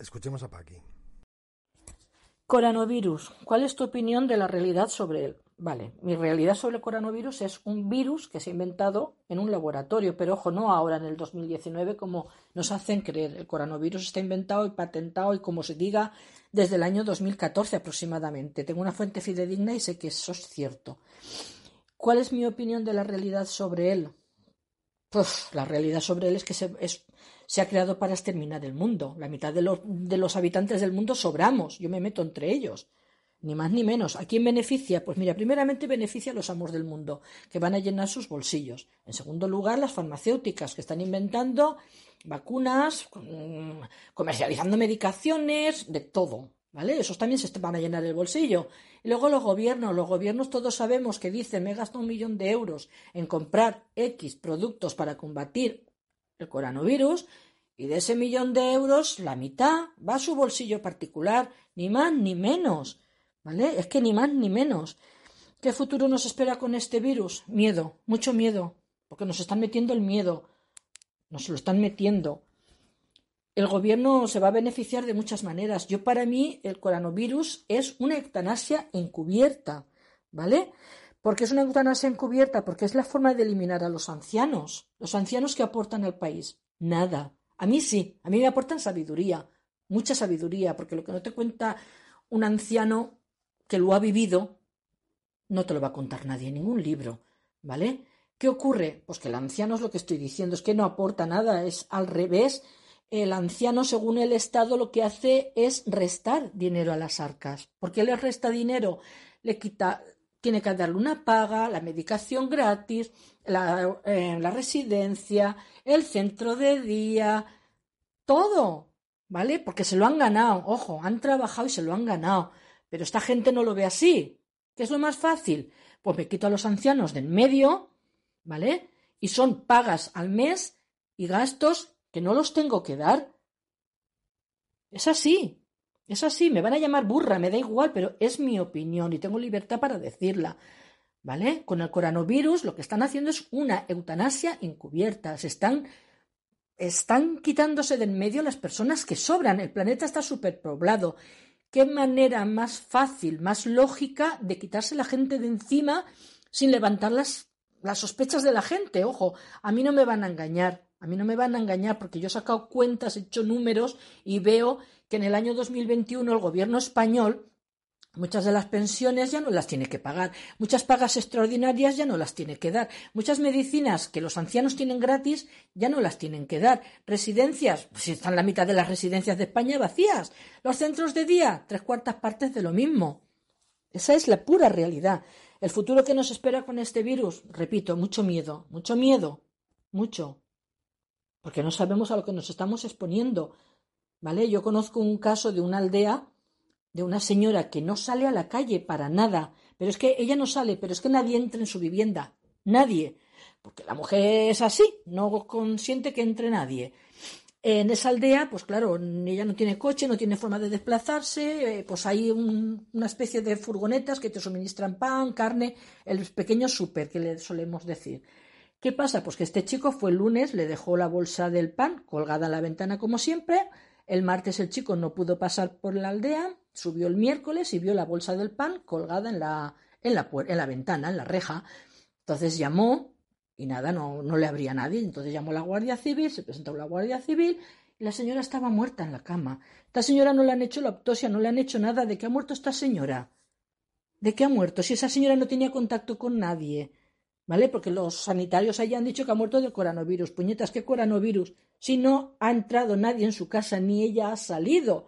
Escuchemos a Paqui. Coronavirus. ¿Cuál es tu opinión de la realidad sobre él? Vale, mi realidad sobre el coronavirus es un virus que se ha inventado en un laboratorio, pero ojo, no ahora en el 2019 como nos hacen creer. El coronavirus está inventado y patentado y como se diga desde el año 2014 aproximadamente. Tengo una fuente fidedigna y sé que eso es cierto. ¿Cuál es mi opinión de la realidad sobre él? Pues la realidad sobre él es que se, se ha creado para exterminar el mundo. La mitad de los, de los habitantes del mundo sobramos. Yo me meto entre ellos ni más ni menos. ¿A quién beneficia? Pues mira, primeramente beneficia a los amos del mundo, que van a llenar sus bolsillos. En segundo lugar, las farmacéuticas, que están inventando vacunas, comercializando medicaciones, de todo. ¿Vale? Esos también se van a llenar el bolsillo. Y luego los gobiernos. Los gobiernos todos sabemos que dicen, me he gastado un millón de euros en comprar X productos para combatir el coronavirus y de ese millón de euros la mitad va a su bolsillo particular, ni más ni menos. ¿Vale? Es que ni más ni menos. ¿Qué futuro nos espera con este virus? Miedo, mucho miedo, porque nos están metiendo el miedo, nos lo están metiendo. El gobierno se va a beneficiar de muchas maneras. Yo para mí el coronavirus es una eutanasia encubierta, ¿vale? Porque es una eutanasia encubierta, porque es la forma de eliminar a los ancianos. Los ancianos que aportan al país. Nada. A mí sí, a mí me aportan sabiduría, mucha sabiduría, porque lo que no te cuenta un anciano que lo ha vivido, no te lo va a contar nadie en ningún libro, ¿vale? ¿Qué ocurre? Pues que el anciano es lo que estoy diciendo, es que no aporta nada, es al revés. El anciano, según el Estado, lo que hace es restar dinero a las arcas. ¿Por qué le resta dinero? Le quita, tiene que darle una paga, la medicación gratis, la, eh, la residencia, el centro de día, todo, ¿vale? Porque se lo han ganado, ojo, han trabajado y se lo han ganado. Pero esta gente no lo ve así. ¿Qué es lo más fácil? Pues me quito a los ancianos del medio, ¿vale? Y son pagas al mes y gastos que no los tengo que dar. Es así. Es así. Me van a llamar burra, me da igual, pero es mi opinión y tengo libertad para decirla. ¿Vale? Con el coronavirus lo que están haciendo es una eutanasia encubierta. Se están, están quitándose del medio las personas que sobran. El planeta está superpoblado qué manera más fácil, más lógica de quitarse la gente de encima sin levantar las, las sospechas de la gente. Ojo, a mí no me van a engañar, a mí no me van a engañar porque yo he sacado cuentas, he hecho números y veo que en el año 2021 el gobierno español Muchas de las pensiones ya no las tiene que pagar, muchas pagas extraordinarias ya no las tiene que dar, muchas medicinas que los ancianos tienen gratis ya no las tienen que dar, residencias, pues están la mitad de las residencias de España vacías, los centros de día, tres cuartas partes de lo mismo. Esa es la pura realidad. El futuro que nos espera con este virus, repito, mucho miedo, mucho miedo, mucho, porque no sabemos a lo que nos estamos exponiendo. ¿Vale? Yo conozco un caso de una aldea de una señora que no sale a la calle para nada, pero es que ella no sale, pero es que nadie entra en su vivienda, nadie, porque la mujer es así, no consiente que entre nadie. En esa aldea, pues claro, ella no tiene coche, no tiene forma de desplazarse, eh, pues hay una especie de furgonetas que te suministran pan, carne, el pequeño súper que le solemos decir. ¿Qué pasa? Pues que este chico fue el lunes, le dejó la bolsa del pan colgada en la ventana como siempre, el martes el chico no pudo pasar por la aldea, subió el miércoles y vio la bolsa del pan colgada en la, en la, en la ventana, en la reja. Entonces llamó y nada, no, no le abría nadie. Entonces llamó a la Guardia Civil, se presentó a la Guardia Civil y la señora estaba muerta en la cama. Esta señora no le han hecho la autopsia, no le han hecho nada. ¿De qué ha muerto esta señora? ¿De qué ha muerto? Si esa señora no tenía contacto con nadie. ¿Vale? Porque los sanitarios hayan dicho que ha muerto del coronavirus. Puñetas, ¿qué coronavirus? Si no ha entrado nadie en su casa ni ella ha salido.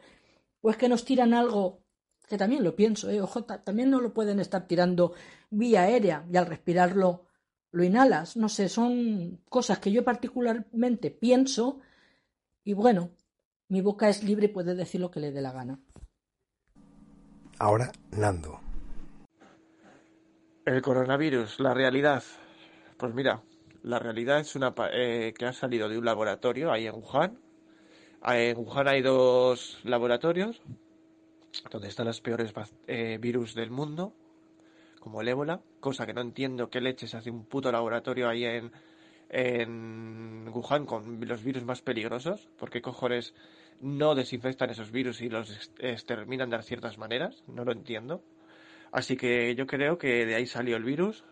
Pues que nos tiran algo, que también lo pienso, ¿eh? Ojo, también no lo pueden estar tirando vía aérea y al respirarlo lo inhalas. No sé, son cosas que yo particularmente pienso y bueno, mi boca es libre y puede decir lo que le dé la gana. Ahora, Nando. El coronavirus, la realidad. Pues mira, la realidad es una eh, que ha salido de un laboratorio ahí en Wuhan. En Wuhan hay dos laboratorios donde están los peores eh, virus del mundo, como el ébola, cosa que no entiendo qué leches hace un puto laboratorio ahí en, en Wuhan con los virus más peligrosos, porque cojones no desinfectan esos virus y los exterminan de ciertas maneras, no lo entiendo. Así que yo creo que de ahí salió el virus.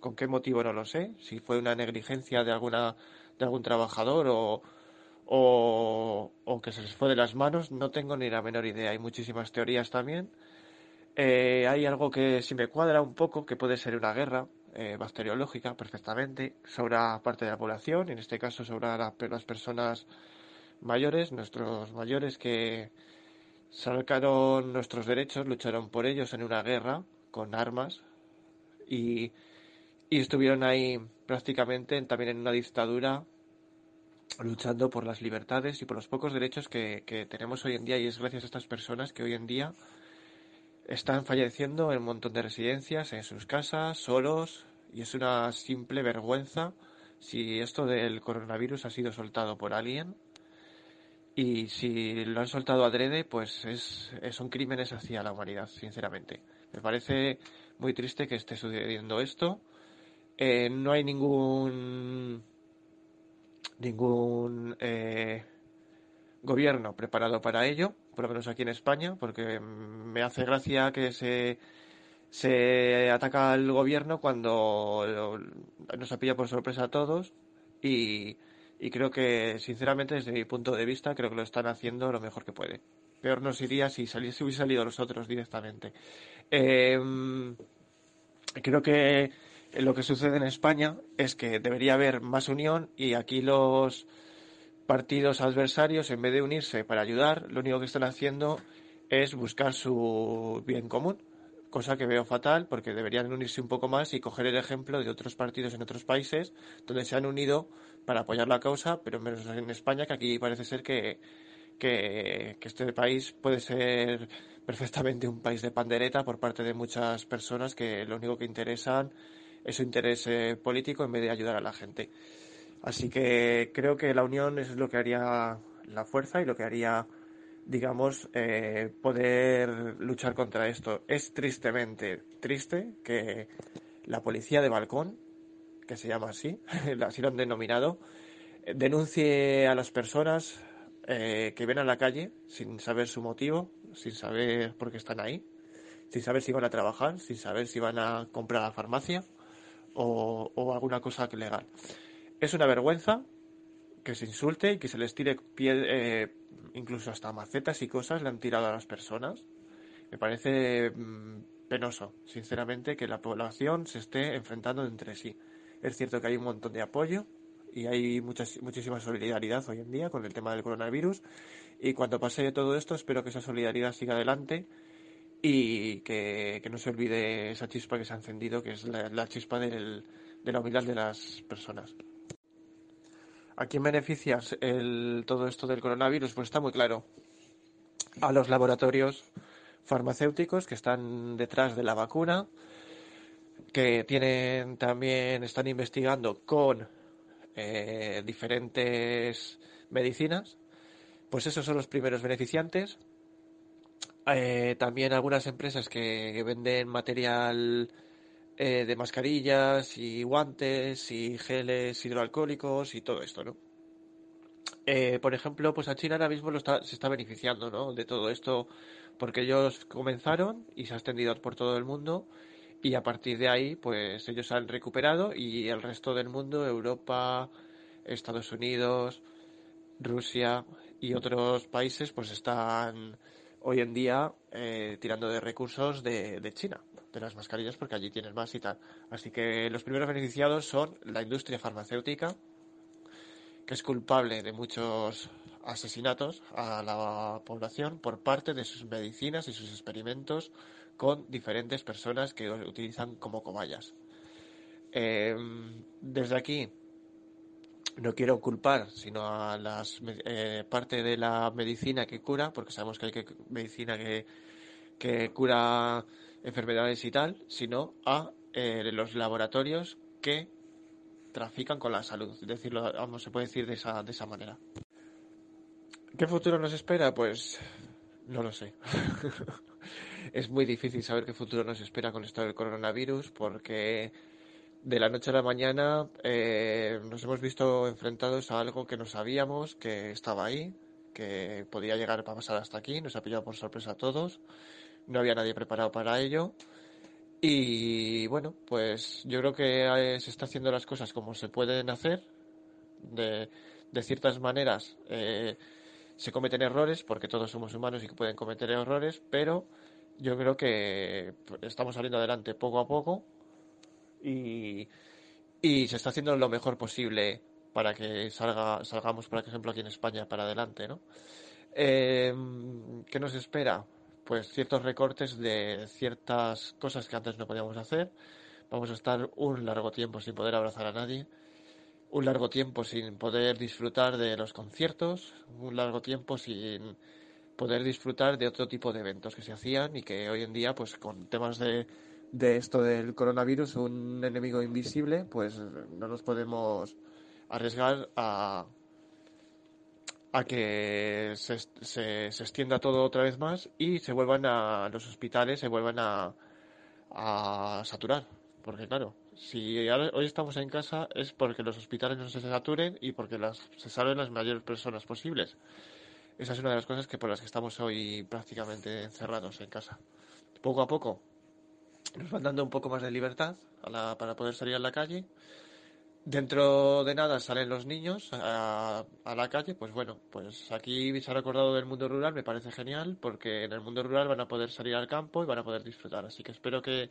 ¿Con qué motivo no lo sé? Si fue una negligencia de alguna de algún trabajador o, o, que se les fue de las manos, no tengo ni la menor idea. Hay muchísimas teorías también. Eh, hay algo que si me cuadra un poco, que puede ser una guerra eh, bacteriológica perfectamente sobre parte de la población, en este caso sobre las personas mayores, nuestros mayores que sacaron nuestros derechos, lucharon por ellos en una guerra con armas y, estuvieron ahí prácticamente también en una dictadura luchando por las libertades y por los pocos derechos que, que, tenemos hoy en día y es gracias a estas personas que hoy en día están falleciendo en un montón de residencias, en sus casas, solos y es una simple vergüenza si esto del coronavirus ha sido soltado por alguien y si lo han soltado adrede, pues es, son crímenes hacia la humanidad, sinceramente. Me parece muy triste que esté sucediendo esto. Eh, no hay ningún ningún eh, gobierno preparado para ello, por lo menos aquí en España, porque me hace gracia que se, se ataca al gobierno cuando nos ha pillado por sorpresa a todos y y creo que, sinceramente, desde mi punto de vista, creo que lo están haciendo lo mejor que puede. Peor nos iría si, saliese, hubiese salido los otros directamente. Em, creo que lo que sucede en España es que debería haber más unión y aquí los partidos adversarios, en vez de unirse para ayudar, lo único que están haciendo es buscar su bien común, cosa que veo fatal porque deberían unirse un poco más y coger el ejemplo de otros partidos en otros países donde se han unido para apoyar la causa, pero menos en España, que aquí parece ser que, este país puede ser perfectamente un país de pandereta por parte de muchas personas que lo único que interesan es su interés eh, político en vez de ayudar a la gente. Así que creo que la unión es lo que haría la fuerza y lo que haría, digamos, eh, poder luchar contra esto. Es tristemente triste que la policía de balcón que se llama así, así lo han denominado, denuncie a las personas eh, que ven a la calle sin saber su motivo, sin saber por qué están ahí, sin saber si van a trabajar, sin saber si van a comprar la farmacia o, alguna cosa legal. Es una vergüenza que se insulte y que se les tire pie, eh, incluso hasta macetas y cosas le han tirado a las personas Me parece mm, penoso, sinceramente, que la población se esté enfrentando entre sí. Es cierto que hay un montón de apoyo y hay muchas, muchísima solidaridad hoy en día con el tema del coronavirus. Y cuando pase todo esto, espero que esa solidaridad siga adelante y que, no se olvide esa chispa que se ha encendido, que es la, chispa de la humildad de las personas. ¿A quién beneficia el, todo esto del coronavirus? Pues está muy claro. A los laboratorios farmacéuticos que están detrás de la vacuna, que tienen también están investigando con eh, diferentes medicinas, pues esos son los primeros beneficiantes. Eh, también algunas empresas que venden material eh, de mascarillas y guantes y geles hidroalcohólicos y todo esto, ¿no? Eh, por ejemplo, pues a China ahora mismo lo está, se está beneficiando, ¿no? De todo esto porque ellos comenzaron y se ha extendido por todo el mundo y a partir de ahí, pues ellos han recuperado y el resto del mundo, Europa, Estados Unidos, Rusia y otros países, pues están hoy en día eh, tirando de recursos de, de, China, de las mascarillas, porque allí tienen más y tal. Así que los primeros beneficiados son la industria farmacéutica, que es culpable de muchos asesinatos a la población por parte de sus medicinas y sus experimentos con diferentes personas que utilizan como cobayas. Eh, desde aquí no quiero culpar, sino a las eh, parte de la medicina que cura, porque sabemos que hay que, medicina que, que cura enfermedades y tal, sino a eh, los laboratorios que trafican con la salud. Decirlo, vamos, se puede decir de esa, de esa manera. ¿Qué futuro nos espera? Pues no lo sé. es muy difícil saber qué futuro nos espera con esto del coronavirus porque de la noche a la mañana eh, nos hemos visto enfrentados a algo que no sabíamos, que estaba ahí, que podía llegar a pasar hasta aquí, nos ha pillado por sorpresa a todos, no había nadie preparado para ello. Y bueno, pues yo creo que eh, se está haciendo las cosas como se pueden hacer, de, de ciertas maneras eh, se cometen errores, porque todos somos humanos y que pueden cometer errores, pero yo creo que estamos saliendo adelante poco a poco y, se está haciendo lo mejor posible para que salga, salgamos, por ejemplo, aquí en España para adelante, ¿no? Em, ¿Qué nos espera? Pues ciertos recortes de ciertas cosas que antes no podíamos hacer. Vamos a estar un largo tiempo sin poder abrazar a nadie, un largo tiempo sin poder disfrutar de los conciertos, un largo tiempo sin poder disfrutar de otro tipo de eventos que se hacían y que hoy en día, pues con temas de de esto del coronavirus, un enemigo invisible, pues no nos podemos arriesgar a, a que se, se, extienda todo otra vez más y se vuelvan a los hospitales, se vuelvan a, a saturar. Porque claro, si hoy estamos en casa es porque los hospitales no se saturen y porque las, se salven las mayores personas posibles. Esa es una de las cosas que por las que estamos hoy prácticamente encerrados en casa. Poco a poco nos van dando un poco más de libertad para poder salir a la calle. Dentro de nada salen los niños a, la calle, pues bueno, pues aquí se ha recordado del mundo rural, me parece genial, porque en el mundo rural van a poder salir al campo y van a poder disfrutar. Así que espero que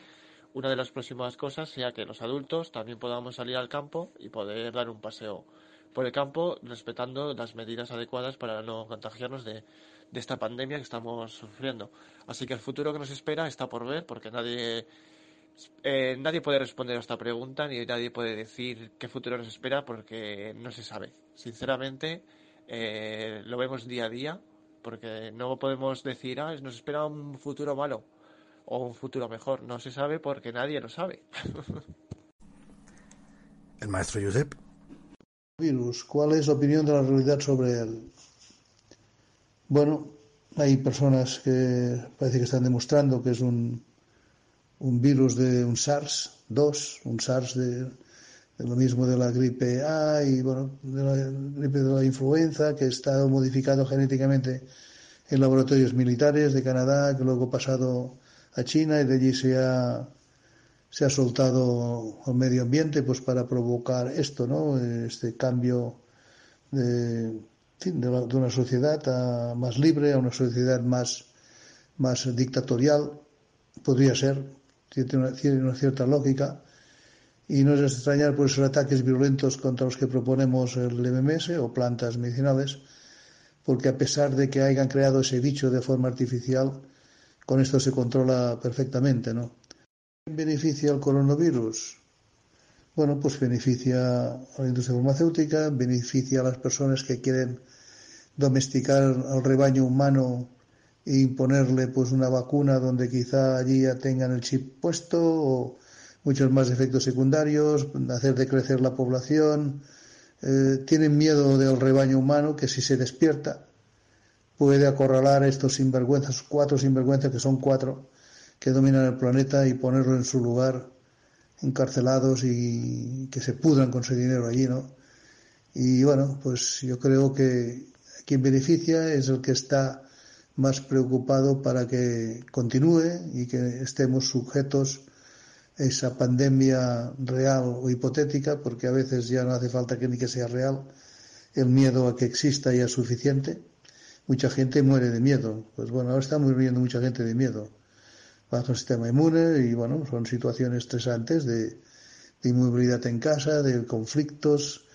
una de las próximas cosas sea que los adultos también podamos salir al campo y poder dar un paseo por el campo respetando las medidas adecuadas para no contagiarnos de, de esta pandemia que estamos sufriendo. Así que el futuro que nos espera está por ver, porque nadie, eh, nadie puede responder a esta pregunta, ni nadie puede decir qué futuro nos espera, porque no se sabe. Sinceramente, eh, lo vemos día a día, porque no podemos decir, ah, nos espera un futuro malo o un futuro mejor. No se sabe porque nadie lo sabe. El maestro Josep. Virus, ¿cuál es la opinión de la realidad sobre él? Bueno, hay personas que parece que están demostrando que es un, un virus de un SARS-2, un SARS de, lo mismo de la gripe A y bueno, de la gripe de la influenza, que está modificado genéticamente en laboratorios militares de Canadá, que luego ha pasado a China y de allí se ha, se ha soltado al medio ambiente pues para provocar esto, ¿no? Este cambio de, de, una sociedad más libre a una sociedad más, más dictatorial, podría ser, tiene una, cierta lógica, y no es extrañar por esos ataques violentos contra los que proponemos el MMS o plantas medicinales, porque a pesar de que hayan creado ese bicho de forma artificial, con esto se controla perfectamente, ¿no? ¿Beneficia al coronavirus? Bueno, pues beneficia a la industria farmacéutica, beneficia a las personas que quieren domesticar al rebaño humano e imponerle pues una vacuna donde quizá allí ya tengan el chip puesto o muchos más efectos secundarios, hacer decrecer la población, eh, tienen miedo del rebaño humano que si se despierta puede acorralar a estos sinvergüenzas, cuatro sinvergüenzas que son cuatro, que dominan el planeta y ponerlo en su lugar encarcelados y que se pudran con su dinero allí, ¿no? Y bueno, pues yo creo que quien beneficia es el que está más preocupado para que continúe y que estemos sujetos a esa pandemia real o hipotética, porque a veces ya no hace falta que ni que sea real, el miedo a que exista ya es suficiente. Mucha gente muere de miedo. Pues bueno, ahora está muriendo mucha gente de miedo. Bajo el sistema inmune y bueno, son situaciones estresantes de, de inmovilidad en casa, de conflictos,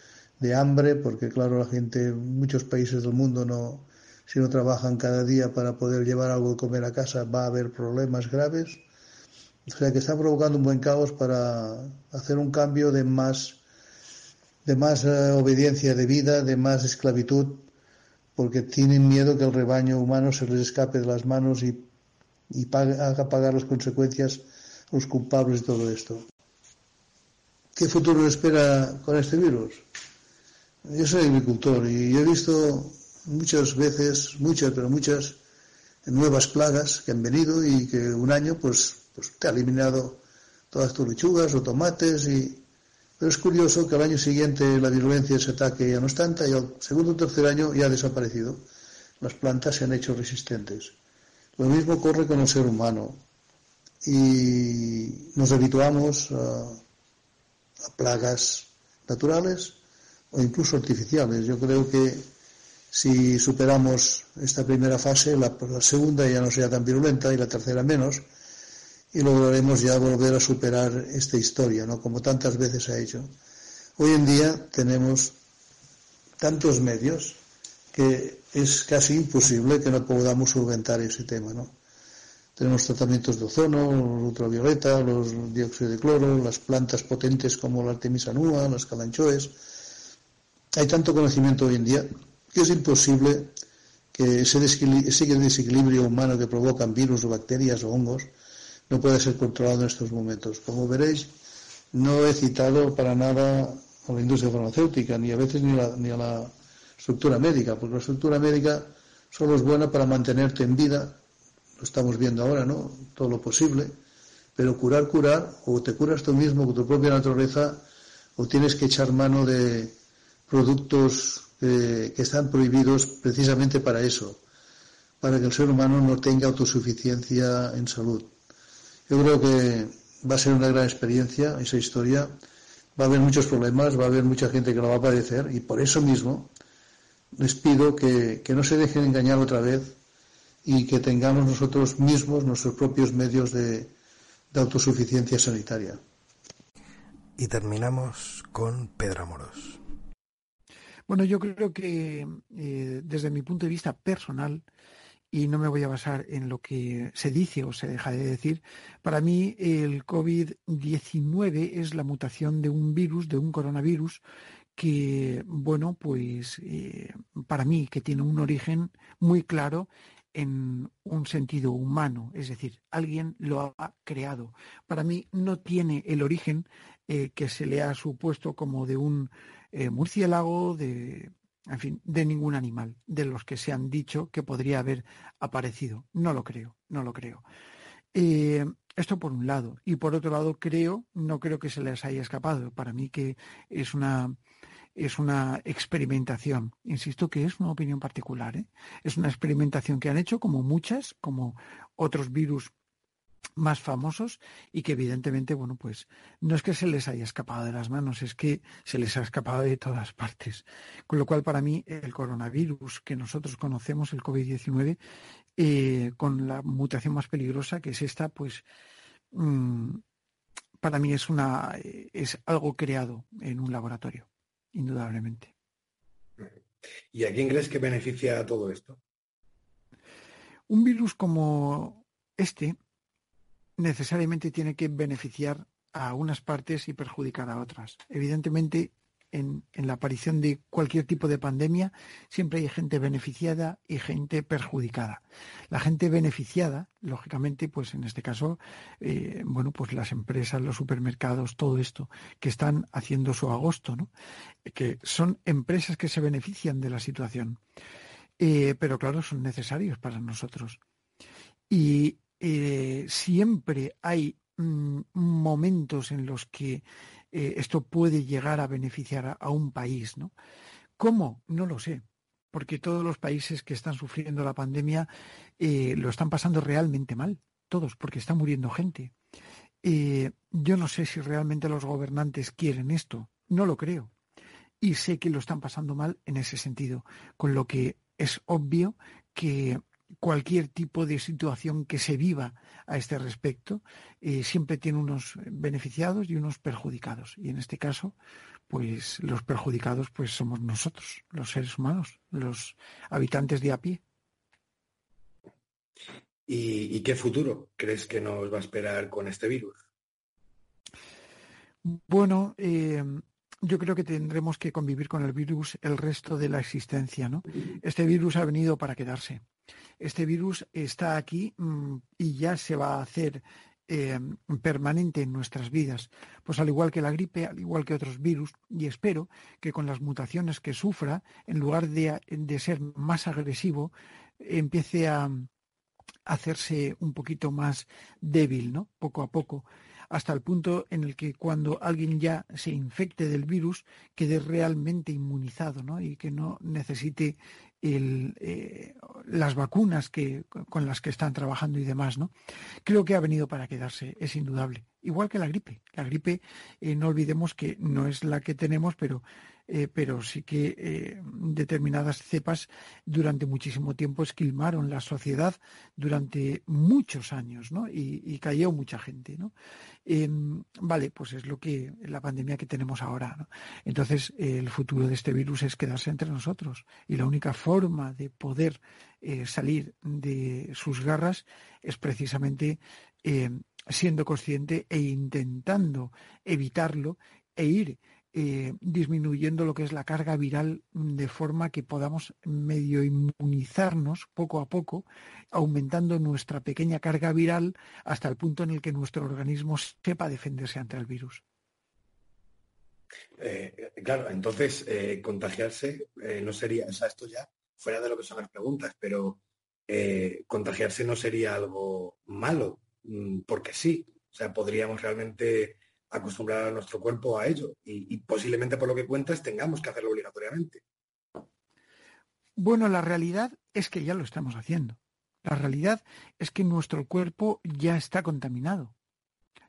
de hambre, porque claro, la gente en muchos países del mundo no, si no trabajan cada día para poder llevar algo de comer a casa, va a haber problemas graves. O sea que está provocando un buen caos para hacer un cambio de más, de más eh, obediencia de vida, de más esclavitud, porque tienen miedo que el rebaño humano se les escape de las manos y, y haga pagar las consecuencias a los culpables de todo esto. ¿Qué futuro espera con este virus? Yo soy agricultor y he visto muchas veces, muchas, pero muchas nuevas plagas que han venido y que un año pues, pues te ha eliminado todas tus lechugas o tomates y pero es curioso que al año siguiente la virulencia de ese ataque ya no es tanta y al segundo o tercer año ya ha desaparecido. Las plantas se han hecho resistentes. Lo mismo ocurre con el ser humano y nos habituamos a plagas naturales o incluso artificiales. Yo creo que si superamos esta primera fase, la, segunda ya no sea tan virulenta y la tercera menos, y lograremos ya volver a superar esta historia, ¿no? Como tantas veces ha hecho. Hoy en día tenemos tantos medios que es casi imposible que no podamos solventar ese tema, ¿no? Tenemos tratamientos de ozono, ultravioleta, los dióxido de cloro, las plantas potentes como la artemisa nua, las calanchoes, hay tanto conocimiento hoy en día que es imposible que ese, desequilibrio humano que provocan virus o bacterias o hongos no pueda ser controlado en estos momentos. Como veréis, no he citado para nada a la industria farmacéutica, ni a veces ni a la, estructura médica, porque la estructura médica solo es buena para mantenerte en vida, lo estamos viendo ahora, ¿no? Todo lo posible, pero curar, curar, o te curas tú mismo con tu propia naturaleza, o tienes que echar mano de, productos eh, que están prohibidos precisamente para eso, para que el ser humano no tenga autosuficiencia en salud. Yo creo que va a ser una gran experiencia esa historia. Va a haber muchos problemas, va a haber mucha gente que lo va a padecer y por eso mismo les pido que, no se dejen engañar otra vez y que tengamos nosotros mismos nuestros propios medios de autosuficiencia sanitaria. Y terminamos con Pedro Moros. Bueno, yo creo que eh, desde mi punto de vista personal, y no me voy a basar en lo que se dice o se deja de decir, para mí el COVID-19 es la mutación de un virus, de un coronavirus, que, bueno, pues eh, para mí que tiene un origen muy claro en un sentido humano, es decir, alguien lo ha creado. Para mí no tiene el origen eh, que se le ha supuesto como de un eh, murciélago, de, en fin, de ningún animal de los que se han dicho que podría haber aparecido. No lo creo, no lo creo. Esto por un lado. Y por otro lado, creo, no creo que se les haya escapado. Para mí que es una, es una experimentación. Insisto que es una opinión particular. ¿eh? Es una experimentación que han hecho como muchas, como otros virus más famosos y que evidentemente, bueno, pues no es que se les haya escapado de las manos, es que se les ha escapado de todas partes. Con lo cual, para mí, el coronavirus que nosotros conocemos, el COVID-19, eh, con la mutación más peligrosa, que es esta, pues mm, para mí es una es algo creado en un laboratorio, indudablemente. ¿Y a quién crees que beneficia todo esto? Un virus como este necesariamente tiene que beneficiar a unas partes y perjudicar a otras. Evidentemente, en, la aparición de cualquier tipo de pandemia, siempre hay gente beneficiada y gente perjudicada. La gente beneficiada, lógicamente, pues en este caso, eh, bueno, pues las empresas, los supermercados, todo esto, que están haciendo su agosto, ¿no? Que son empresas que se benefician de la situación. Eh, pero claro, son necesarios para nosotros. Y eh, siempre hay mm, momentos en los que eh, esto puede llegar a beneficiar a, un país, ¿no? ¿Cómo? No lo sé, porque todos los países que están sufriendo la pandemia eh, lo están pasando realmente mal, todos, porque está muriendo gente. Eh, yo no sé si realmente los gobernantes quieren esto, no lo creo. Y sé que lo están pasando mal en ese sentido, con lo que es obvio que cualquier tipo de situación que se viva a este respecto eh, siempre tiene unos beneficiados y unos perjudicados y en este caso pues los perjudicados pues somos nosotros los seres humanos los habitantes de a pie ¿Y, qué futuro crees que nos va a esperar con este virus? Bueno, eh, yo creo que tendremos que convivir con el virus el resto de la existencia, ¿no? Este virus ha venido para quedarse este virus está aquí mm, y ya se va a hacer eh, permanente en nuestras vidas. Pues al igual que la gripe, al igual que otros virus, y espero que con las mutaciones que sufra, en lugar de, de ser más agresivo, empiece a hacerse un poquito más débil, ¿no? Poco a poco hasta el punto en el que cuando alguien ya se infecte del virus quede realmente inmunizado ¿no? y que no necesite eh, las vacunas que, con las que están trabajando y demás. ¿no? Creo que ha venido para quedarse, es indudable. Igual que la gripe. La gripe, eh, no olvidemos que no es la que tenemos, pero eh, pero sí que eh, determinadas cepas durante muchísimo tiempo esquilmaron la sociedad durante muchos años, ¿no? Y, cayó mucha gente, ¿no? Em, vale, pues es lo que la pandemia que tenemos ahora, ¿no? Entonces, el futuro de este virus es quedarse entre nosotros y la única forma de poder eh, salir de sus garras es precisamente em, siendo consciente e intentando evitarlo e ir eh, disminuyendo lo que es la carga viral de forma que podamos medio inmunizarnos poco a poco, aumentando nuestra pequeña carga viral hasta el punto en el que nuestro organismo sepa defenderse ante el virus. Eh, claro, entonces eh, contagiarse no sería, o sea, esto ya fuera de lo que son las preguntas, pero contagiarse no sería algo malo, mm, porque sí, o sea, podríamos realmente acostumbrar a nuestro cuerpo a ello y, posiblemente por lo que cuentas tengamos que hacerlo obligatoriamente. Bueno, la realidad es que ya lo estamos haciendo. La realidad es que nuestro cuerpo ya está contaminado.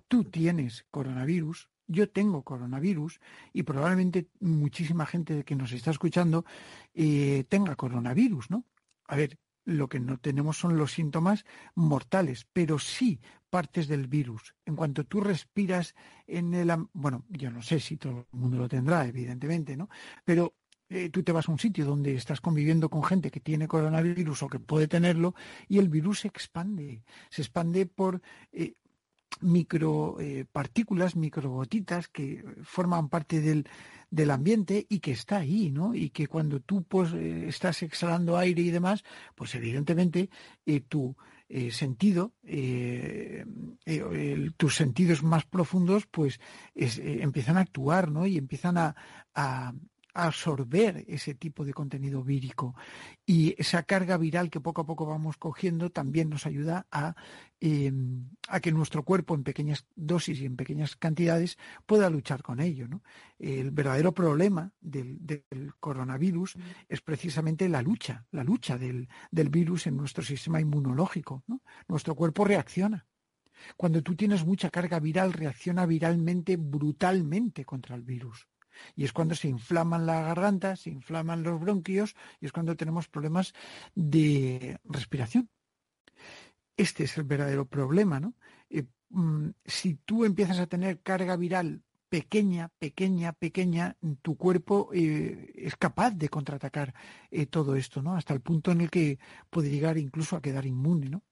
Tú tienes coronavirus, yo tengo coronavirus y probablemente muchísima gente que nos está escuchando eh, tenga coronavirus, ¿no? A ver, lo que no tenemos son los síntomas mortales, pero sí partes del virus. En cuanto tú respiras en el... Bueno, yo no sé si todo el mundo lo tendrá, evidentemente, ¿no? Pero eh, tú te vas a un sitio donde estás conviviendo con gente que tiene coronavirus o que puede tenerlo y el virus se expande. Se expande por eh, micropartículas, eh, microgotitas que forman parte del, del, ambiente y que está ahí, ¿no? Y que cuando tú pues, eh, estás exhalando aire y demás, pues evidentemente eh, tu sentido, tus sentidos más profundos, pues empiezan a actuar, ¿no? Y empiezan a, absorber ese tipo de contenido vírico. Y esa carga viral que poco a poco vamos cogiendo también nos ayuda a, em, a que nuestro cuerpo en pequeñas dosis y en pequeñas cantidades pueda luchar con ello. El verdadero problema del, coronavirus es precisamente la lucha, la lucha del, del virus en nuestro sistema inmunológico. Nuestro cuerpo reacciona. Cuando tú tienes mucha carga viral, reacciona viralmente, brutalmente contra el virus. Y es cuando se inflaman la garganta, se inflaman los bronquios y es cuando tenemos problemas de respiración. este es el verdadero problema, ¿no? Eh, mm, si tú empiezas a tener carga viral pequeña, pequeña, pequeña, tu cuerpo eh, es capaz de contraatacar eh, todo esto, ¿no? Hasta el punto en el que puede llegar incluso a quedar inmune, ¿no?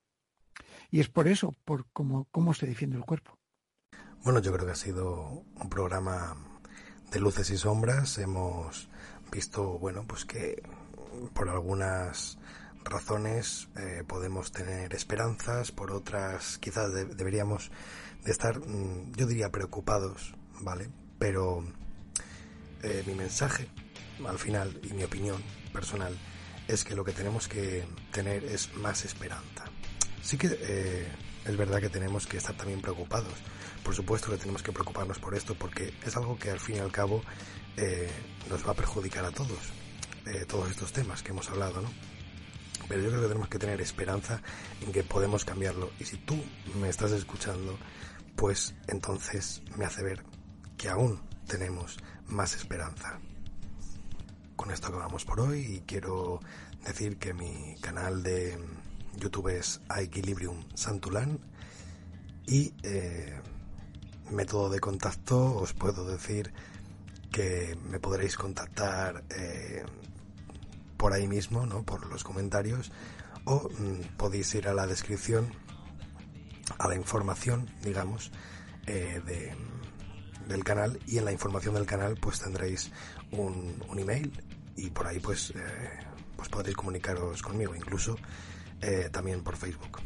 Y es por eso, por cómo, cómo se defiende el cuerpo. Bueno, yo creo que ha sido un programa de luces y sombras. Hemos visto, bueno, pues que por algunas razones eh, podemos tener esperanzas, por otras quizás deberíamos de estar, mm, yo diría, preocupados, ¿vale? Pero eh, mi mensaje, al final, y mi opinión personal, es que lo que tenemos que tener es más esperanza. Sí que eh, es verdad que tenemos que estar también preocupados. Por supuesto que tenemos que preocuparnos por esto porque es algo que al fin y al cabo nos va a perjudicar a todos. todos estos temas que hemos hablado, ¿no? pero yo creo que tenemos que tener esperanza en que podemos cambiarlo. Y si tú me estás escuchando, pues entonces me hace ver que aún tenemos más esperanza. Con esto acabamos por hoy y quiero decir que mi canal de YouTube es Equilibrium Santulán y eh, método de contacto os puedo decir que me podréis contactar eh, por ahí mismo, ¿no? Por los comentarios o mm, podéis ir a la descripción, a la información, digamos, eh, de, del canal y en la información del canal pues tendréis un, un email y por ahí pues, eh, pues podréis comunicaros conmigo, incluso eh, también por Facebook.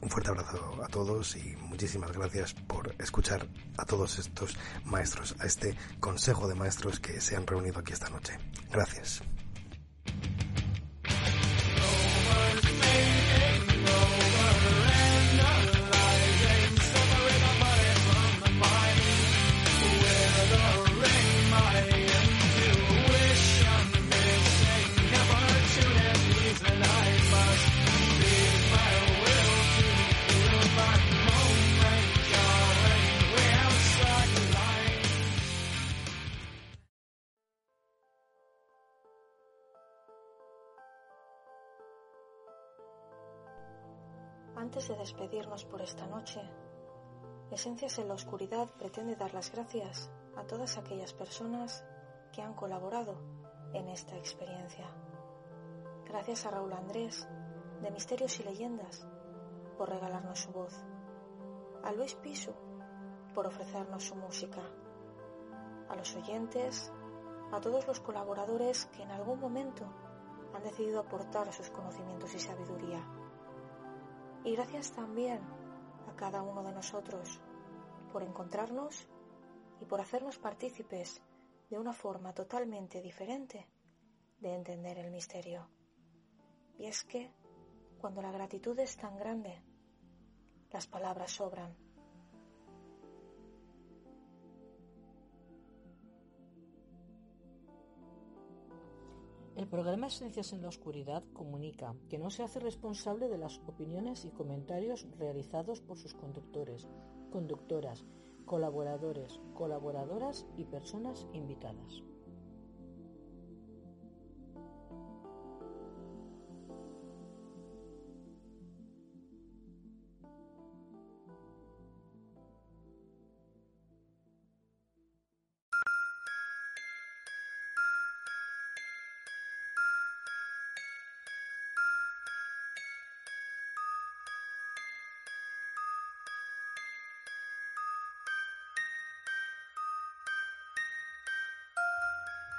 Un fuerte abrazo a todos y muchísimas gracias por escuchar a todos estos maestros, a este consejo de maestros que se han reunido aquí esta noche. Gracias. Antes de despedirnos por esta noche, Esencias en la Oscuridad pretende dar las gracias a todas aquellas personas que han colaborado en esta experiencia. Gracias a Raúl Andrés, de Misterios y Leyendas, por regalarnos su voz. A Luis Pisu, por ofrecernos su música. A los oyentes, a todos los colaboradores que en algún momento han decidido aportar sus conocimientos y sabiduría y gracias también a cada uno de nosotros por encontrarnos y por hacernos partícipes de una forma totalmente diferente de entender el misterio. Y es que cuando la gratitud es tan grande, las palabras sobran. El programa Esencias en la Oscuridad comunica que no se hace responsable de las opiniones y comentarios realizados por sus conductores, conductoras, colaboradores, colaboradoras y personas invitadas.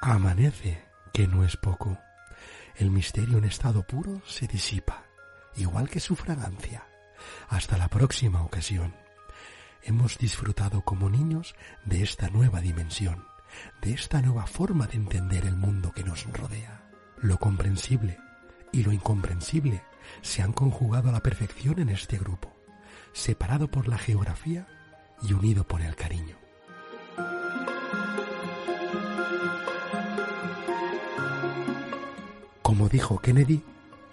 Amanece, que no es poco. El misterio en estado puro se disipa, igual que su fragancia. Hasta la próxima ocasión. Hemos disfrutado como niños de esta nueva dimensión, de esta nueva forma de entender el mundo que nos rodea. Lo comprensible y lo incomprensible se han conjugado a la perfección en este grupo, separado por la geografía y unido por el cariño. Como dijo Kennedy,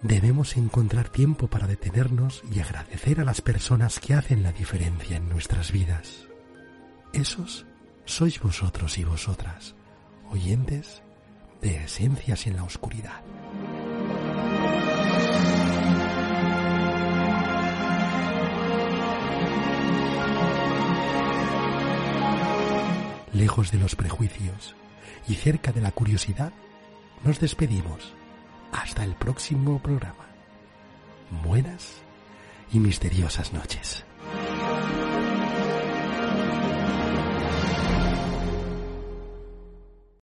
debemos encontrar tiempo para detenernos y agradecer a las personas que hacen la diferencia en nuestras vidas. Esos sois vosotros y vosotras, oyentes de Esencias en la Oscuridad. Lejos de los prejuicios y cerca de la curiosidad, nos despedimos hasta el próximo programa. Buenas y misteriosas noches.